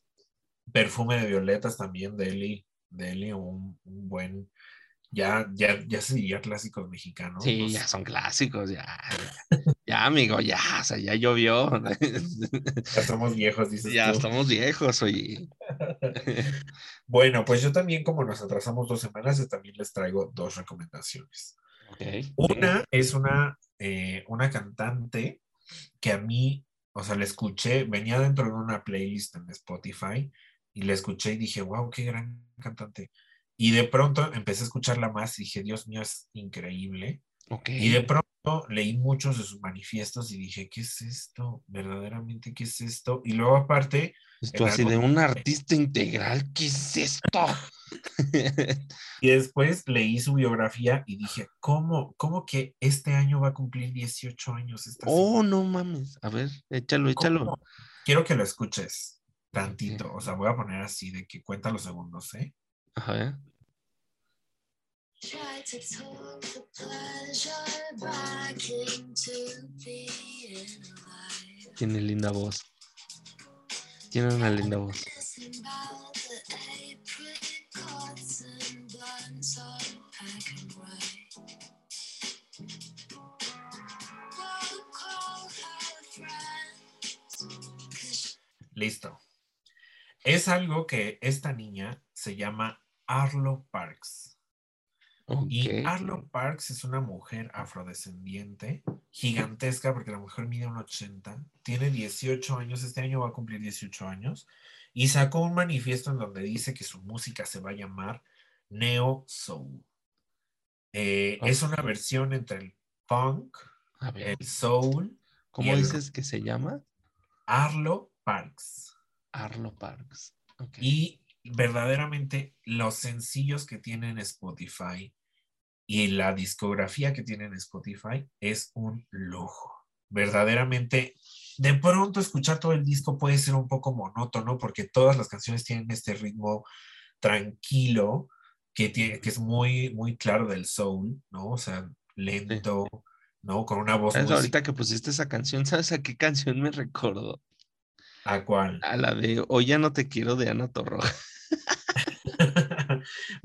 Perfume de violetas también, Deli. Deli, un, un buen ya, ya, ya se diría clásicos mexicanos. Sí, ya son clásicos, ya, ya, amigo, ya, o sea, ya llovió. Ya estamos viejos, dices Ya estamos viejos, oye. bueno, pues yo también, como nos atrasamos dos semanas, también les traigo dos recomendaciones. Una es una, eh, una cantante que a mí, o sea, la escuché, venía dentro de una playlist en Spotify y la escuché y dije, wow, qué gran cantante. Y de pronto empecé a escucharla más y dije, Dios mío, es increíble. Y de pronto leí muchos de sus manifiestos y dije, ¿qué es esto? Verdaderamente, ¿qué es esto? Y luego aparte... Esto así de un artista integral, ¿qué es esto? y después leí su biografía y dije, ¿cómo, cómo que este año va a cumplir 18 años? Esta oh, no mames. A ver, échalo, échalo. Quiero que lo escuches tantito. O sea, voy a poner así de que cuenta los segundos, ¿eh? Ajá. Tiene linda voz. Tiene una linda voz. Listo. Es algo que esta niña se llama Arlo Parks. Y Arlo Parks es una mujer afrodescendiente, gigantesca, porque la mujer mide un 80, tiene 18 años, este año va a cumplir 18 años, y sacó un manifiesto en donde dice que su música se va a llamar Neo Soul. Eh, es una versión entre el punk, el soul. ¿Cómo dices que se llama? Arlo Parks. Arlo Parks. Y verdaderamente los sencillos que tienen Spotify y la discografía que tienen Spotify es un lujo. Verdaderamente, de pronto escuchar todo el disco puede ser un poco monótono porque todas las canciones tienen este ritmo tranquilo que, tiene, que es muy, muy claro del soul, ¿no? O sea, lento, ¿no? Con una voz. Ahorita que pusiste esa canción, ¿sabes a qué canción me recordó? ¿A cuál? A la de Hoy ya no te quiero de Ana Torroja.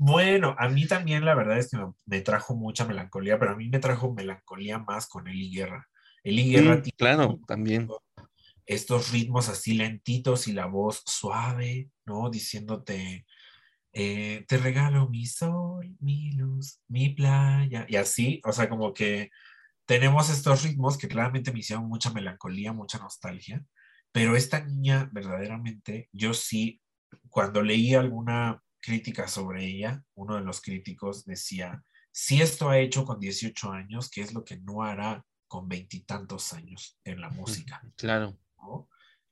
bueno, a mí también la verdad es que me, trajo mucha melancolía, pero a mí me trajo melancolía más con Eli Guerra. Eli Guerra mm, claro, también. Estos ritmos así lentitos y la voz suave, ¿no? Diciéndote, eh, te regalo mi sol, mi luz, mi playa, y así, o sea, como que tenemos estos ritmos que claramente me hicieron mucha melancolía, mucha nostalgia, pero esta niña verdaderamente, yo sí cuando leí alguna crítica sobre ella, uno de los críticos decía, si esto ha hecho con 18 años, ¿qué es lo que no hará con veintitantos años en la música? Claro.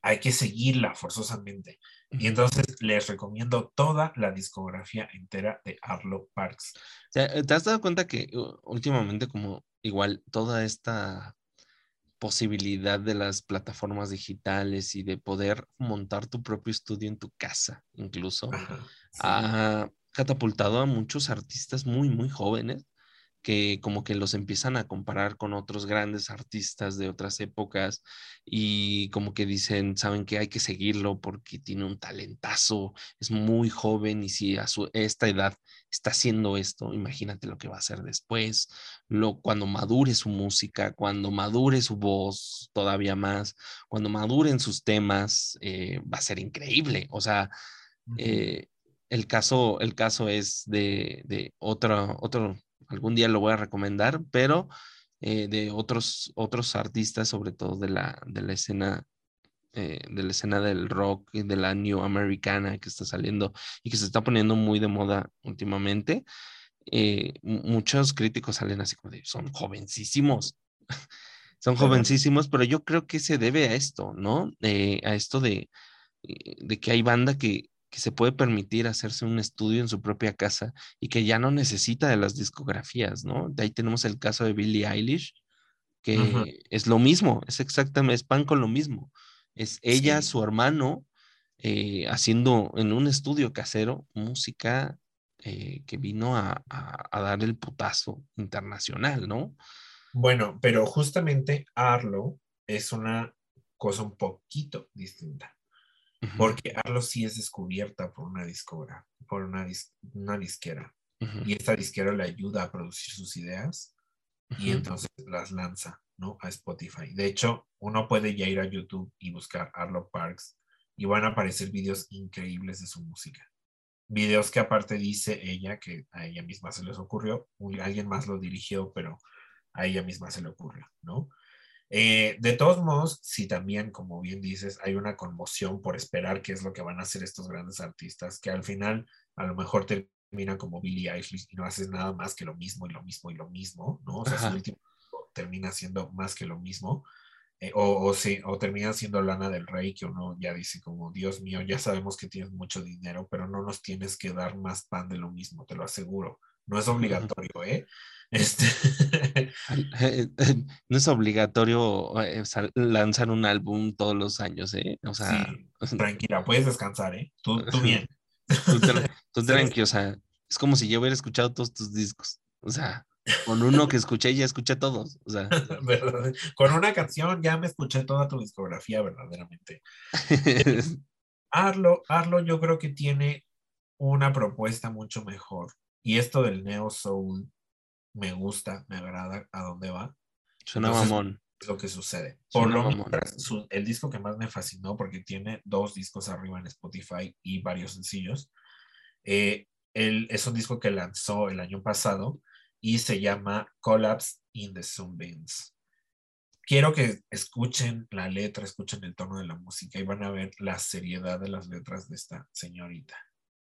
Hay que seguirla forzosamente. Y entonces les recomiendo toda la discografía entera de Arlo Parks. ¿Te has dado cuenta que últimamente como igual toda esta posibilidad de las plataformas digitales y de poder montar tu propio estudio en tu casa, incluso, ha catapultado a muchos artistas muy, muy jóvenes que como que los empiezan a comparar con otros grandes artistas de otras épocas y como que dicen, saben que hay que seguirlo porque tiene un talentazo, es muy joven y si a su, esta edad está haciendo esto, imagínate lo que va a hacer después, lo, cuando madure su música, cuando madure su voz todavía más, cuando maduren sus temas, eh, va a ser increíble. O sea, eh, el, caso, el caso es de, de otro, otro algún día lo voy a recomendar, pero eh, de otros, otros artistas, sobre todo de la, de la escena eh, de la escena del rock y de la new americana que está saliendo y que se está poniendo muy de moda últimamente. Eh, muchos críticos salen así como de, son jovencísimos, son jovencísimos, pero yo creo que se debe a esto, ¿no? a esto de, de que hay banda que, que se puede permitir hacerse un estudio en su propia casa y que ya no necesita de las discografías, ¿no? De ahí tenemos el caso de Billie Eilish, que es lo mismo, es exactamente, es pan con lo mismo. Es ella, su hermano, eh, haciendo en un estudio casero música eh, que vino a, a, dar el putazo internacional, ¿no? Bueno, pero justamente Arlo es una cosa un poquito distinta. Porque Arlo sí es descubierta por una discora, por una, una disquera. Y esta disquera le ayuda a producir sus ideas y entonces las lanza, ¿no? A Spotify. De hecho, uno puede ya ir a YouTube y buscar Arlo Parks y van a aparecer videos increíbles de su música. Videos que aparte dice ella que a ella misma se les ocurrió, alguien más lo dirigió, pero a ella misma se le ocurrió, ¿no? Eh, de todos modos, si también, como bien dices, hay una conmoción por esperar qué es lo que van a hacer estos grandes artistas, que al final a lo mejor terminan como Billie Eilish y no haces nada más que lo mismo y lo mismo y lo mismo, ¿no? O sea, su último termina siendo más que lo mismo. Eh, o, o, sí, o termina siendo Lana del Rey, que uno ya dice como, Dios mío, ya sabemos que tienes mucho dinero, pero no nos tienes que dar más pan de lo mismo, te lo aseguro. No es obligatorio, ¿eh? Este... no es obligatorio eh, lanzar un álbum todos los años, ¿eh? O sea, tranquila, puedes descansar, ¿eh? Tú, tú bien. Tú, tranquilo, o sea, es como si yo hubiera escuchado todos tus discos. O sea, con uno que escuché ya escuché todos. O sea, con una canción ya me escuché toda tu discografía, verdaderamente. Arlo, Arlo yo creo que tiene una propuesta mucho mejor. Y esto del Neo Soul me gusta, me agrada a dónde va. Suena mamón. Es lo que sucede. Por lo menos, el disco que más me fascinó, porque tiene dos discos arriba en Spotify y varios sencillos, eh, es un disco que lanzó el año pasado y se llama Collapse in the Sunbeams. Quiero que escuchen la letra, escuchen el tono de la música y van a ver la seriedad de las letras de esta señorita,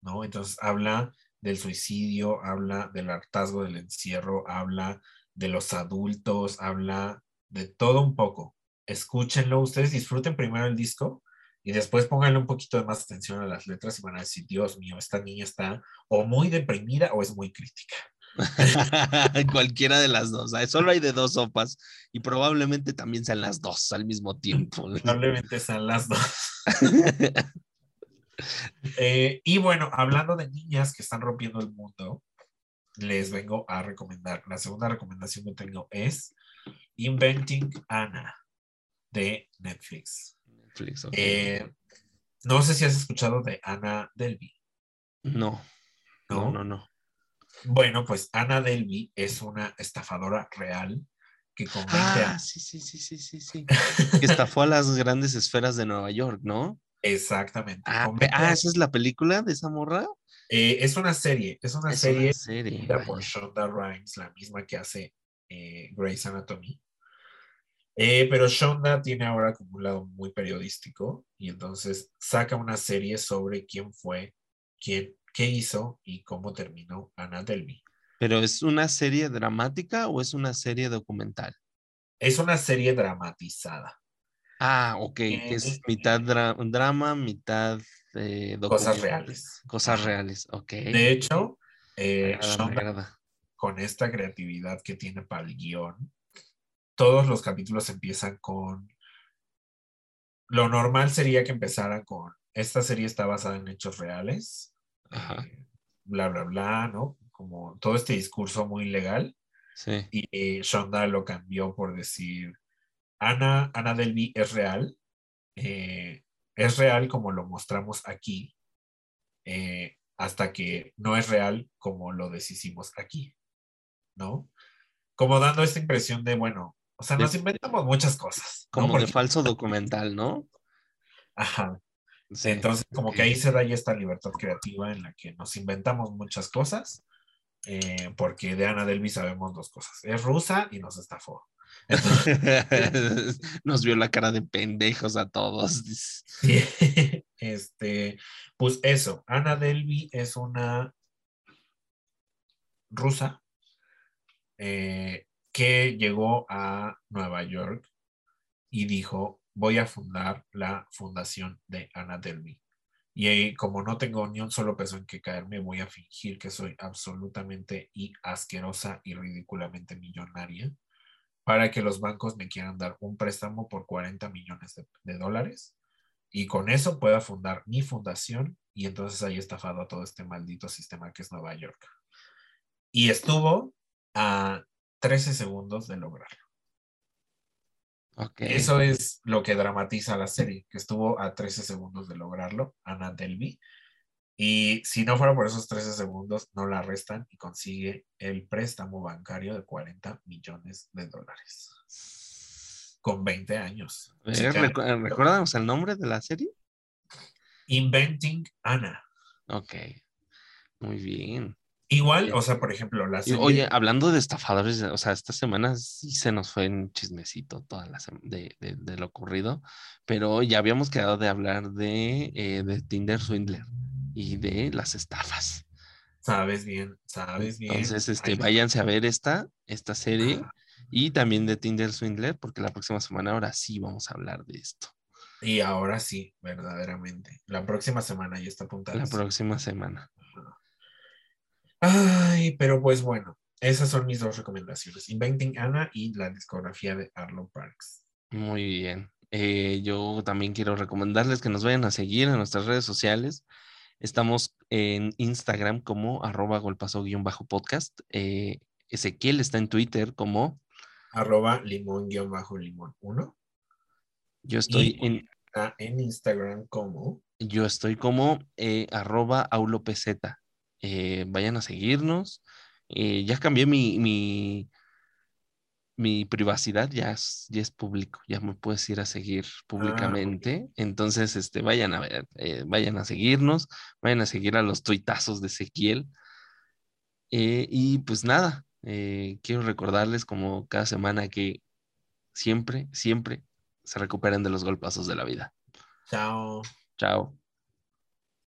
¿no? Entonces habla del suicidio, habla del hartazgo del encierro, habla de los adultos, habla de todo un poco. Escúchenlo, ustedes disfruten primero el disco y después pónganle un poquito de más atención a las letras y van a decir, Dios mío, esta niña está o muy deprimida o es muy crítica. Cualquiera de las dos. Solo hay de dos sopas y probablemente también sean las dos al mismo tiempo. Probablemente sean las dos. Eh, y bueno, hablando de niñas que están rompiendo el mundo, les vengo a recomendar. La segunda recomendación que tengo es Inventing Anna de Netflix. Eh, no sé si has escuchado de Anna Delvey. No. No, no, no. Bueno, pues Anna Delvey es una estafadora real que con ah, sí, sí, sí, sí, sí, sí. que estafó a las grandes esferas de Nueva York, ¿no? Exactamente. Ah, ah, ¿esa es la película de esa morra? Eh, es una serie, es una serie, por Shonda Rhimes, la misma que hace eh, Grey's Anatomy. Eh, pero Shonda tiene ahora como un lado muy periodístico y entonces saca una serie sobre quién fue, quién, qué hizo y cómo terminó Delvey. ¿Pero es una serie dramática o es una serie documental? Es una serie dramatizada. Ah, ok, que es mitad drama, mitad eh, cosas reales. Cosas reales, ok. De hecho, eh, con esta creatividad que tiene para el guion, todos los capítulos empiezan con... Lo normal sería que empezaran con, esta serie está basada en hechos reales, eh, bla, bla, bla, ¿no? Como todo este discurso muy legal. Sí. Y Shonda lo cambió por decir, Ana, Ana Delby es real, eh, es real como lo mostramos aquí, eh, hasta que no es real como lo deshicimos aquí, ¿no? Como dando esta impresión de, bueno, o sea, nos inventamos muchas cosas. Como de falso documental, ¿no? Ajá. Entonces, como que ahí se da ya esta libertad creativa en la que nos inventamos muchas cosas, eh, porque de Ana Delby sabemos dos cosas. Es rusa y nos estafó. Nos vio la cara de pendejos a todos. Este, pues eso, Ana Delby es una rusa eh, que llegó a Nueva York y dijo, voy a fundar la fundación de Ana Delby. Y como no tengo ni un solo peso en que caerme, voy a fingir que soy absolutamente y asquerosa y ridículamente millonaria para que los bancos me quieran dar un préstamo por 40 millones de, dólares y con eso pueda fundar mi fundación y entonces ahí estafado a todo este maldito sistema que es Nueva York. Y estuvo a 13 segundos de lograrlo. Eso es lo que dramatiza la serie, que estuvo a 13 segundos de lograrlo, Ana Delby. Y si no fuera por esos 13 segundos, no la arrestan y consigue el préstamo bancario de 40 millones de dólares. Con 20 años. ¿Recuerdas el nombre de la serie? Inventing Anna. Ok, muy bien. Igual, o sea, por ejemplo, la serie... Oye, hablando de estafadores, o sea, esta semana sí se nos fue en chismecito toda la de, de, lo ocurrido, pero ya habíamos quedado de hablar de, eh, de Tinder Swindler y de las estafas. Sabes bien, sabes bien. Entonces, este, váyanse a ver esta, esta serie y también de Tinder Swindler, porque la próxima semana ahora sí vamos a hablar de esto. Y ahora sí, verdaderamente. La próxima semana ya está apuntada. La próxima semana. Ay, pero pues bueno, esas son mis dos recomendaciones. Inventing Anna y la discografía de Arlo Parks. Muy bien. Eh, yo también quiero recomendarles que nos vayan a seguir en nuestras redes sociales. Estamos en Instagram como arroba golpazo-podcast. Eh, Ezequiel está en Twitter como arroba limón-limón 1. Yo estoy en, en Instagram como yo estoy como eh, arroba aulopz. Eh, vayan a seguirnos. Eh, ya cambié mi, mi, mi privacidad, ya es, ya es público, ya me puedes ir a seguir ah, públicamente. Entonces, este, vayan a ver, eh, vayan a seguirnos, vayan a seguir a los tuitazos de Ezequiel. y pues nada, quiero recordarles como cada semana que siempre, siempre se recuperen de los golpazos de la vida. Chao. Chao.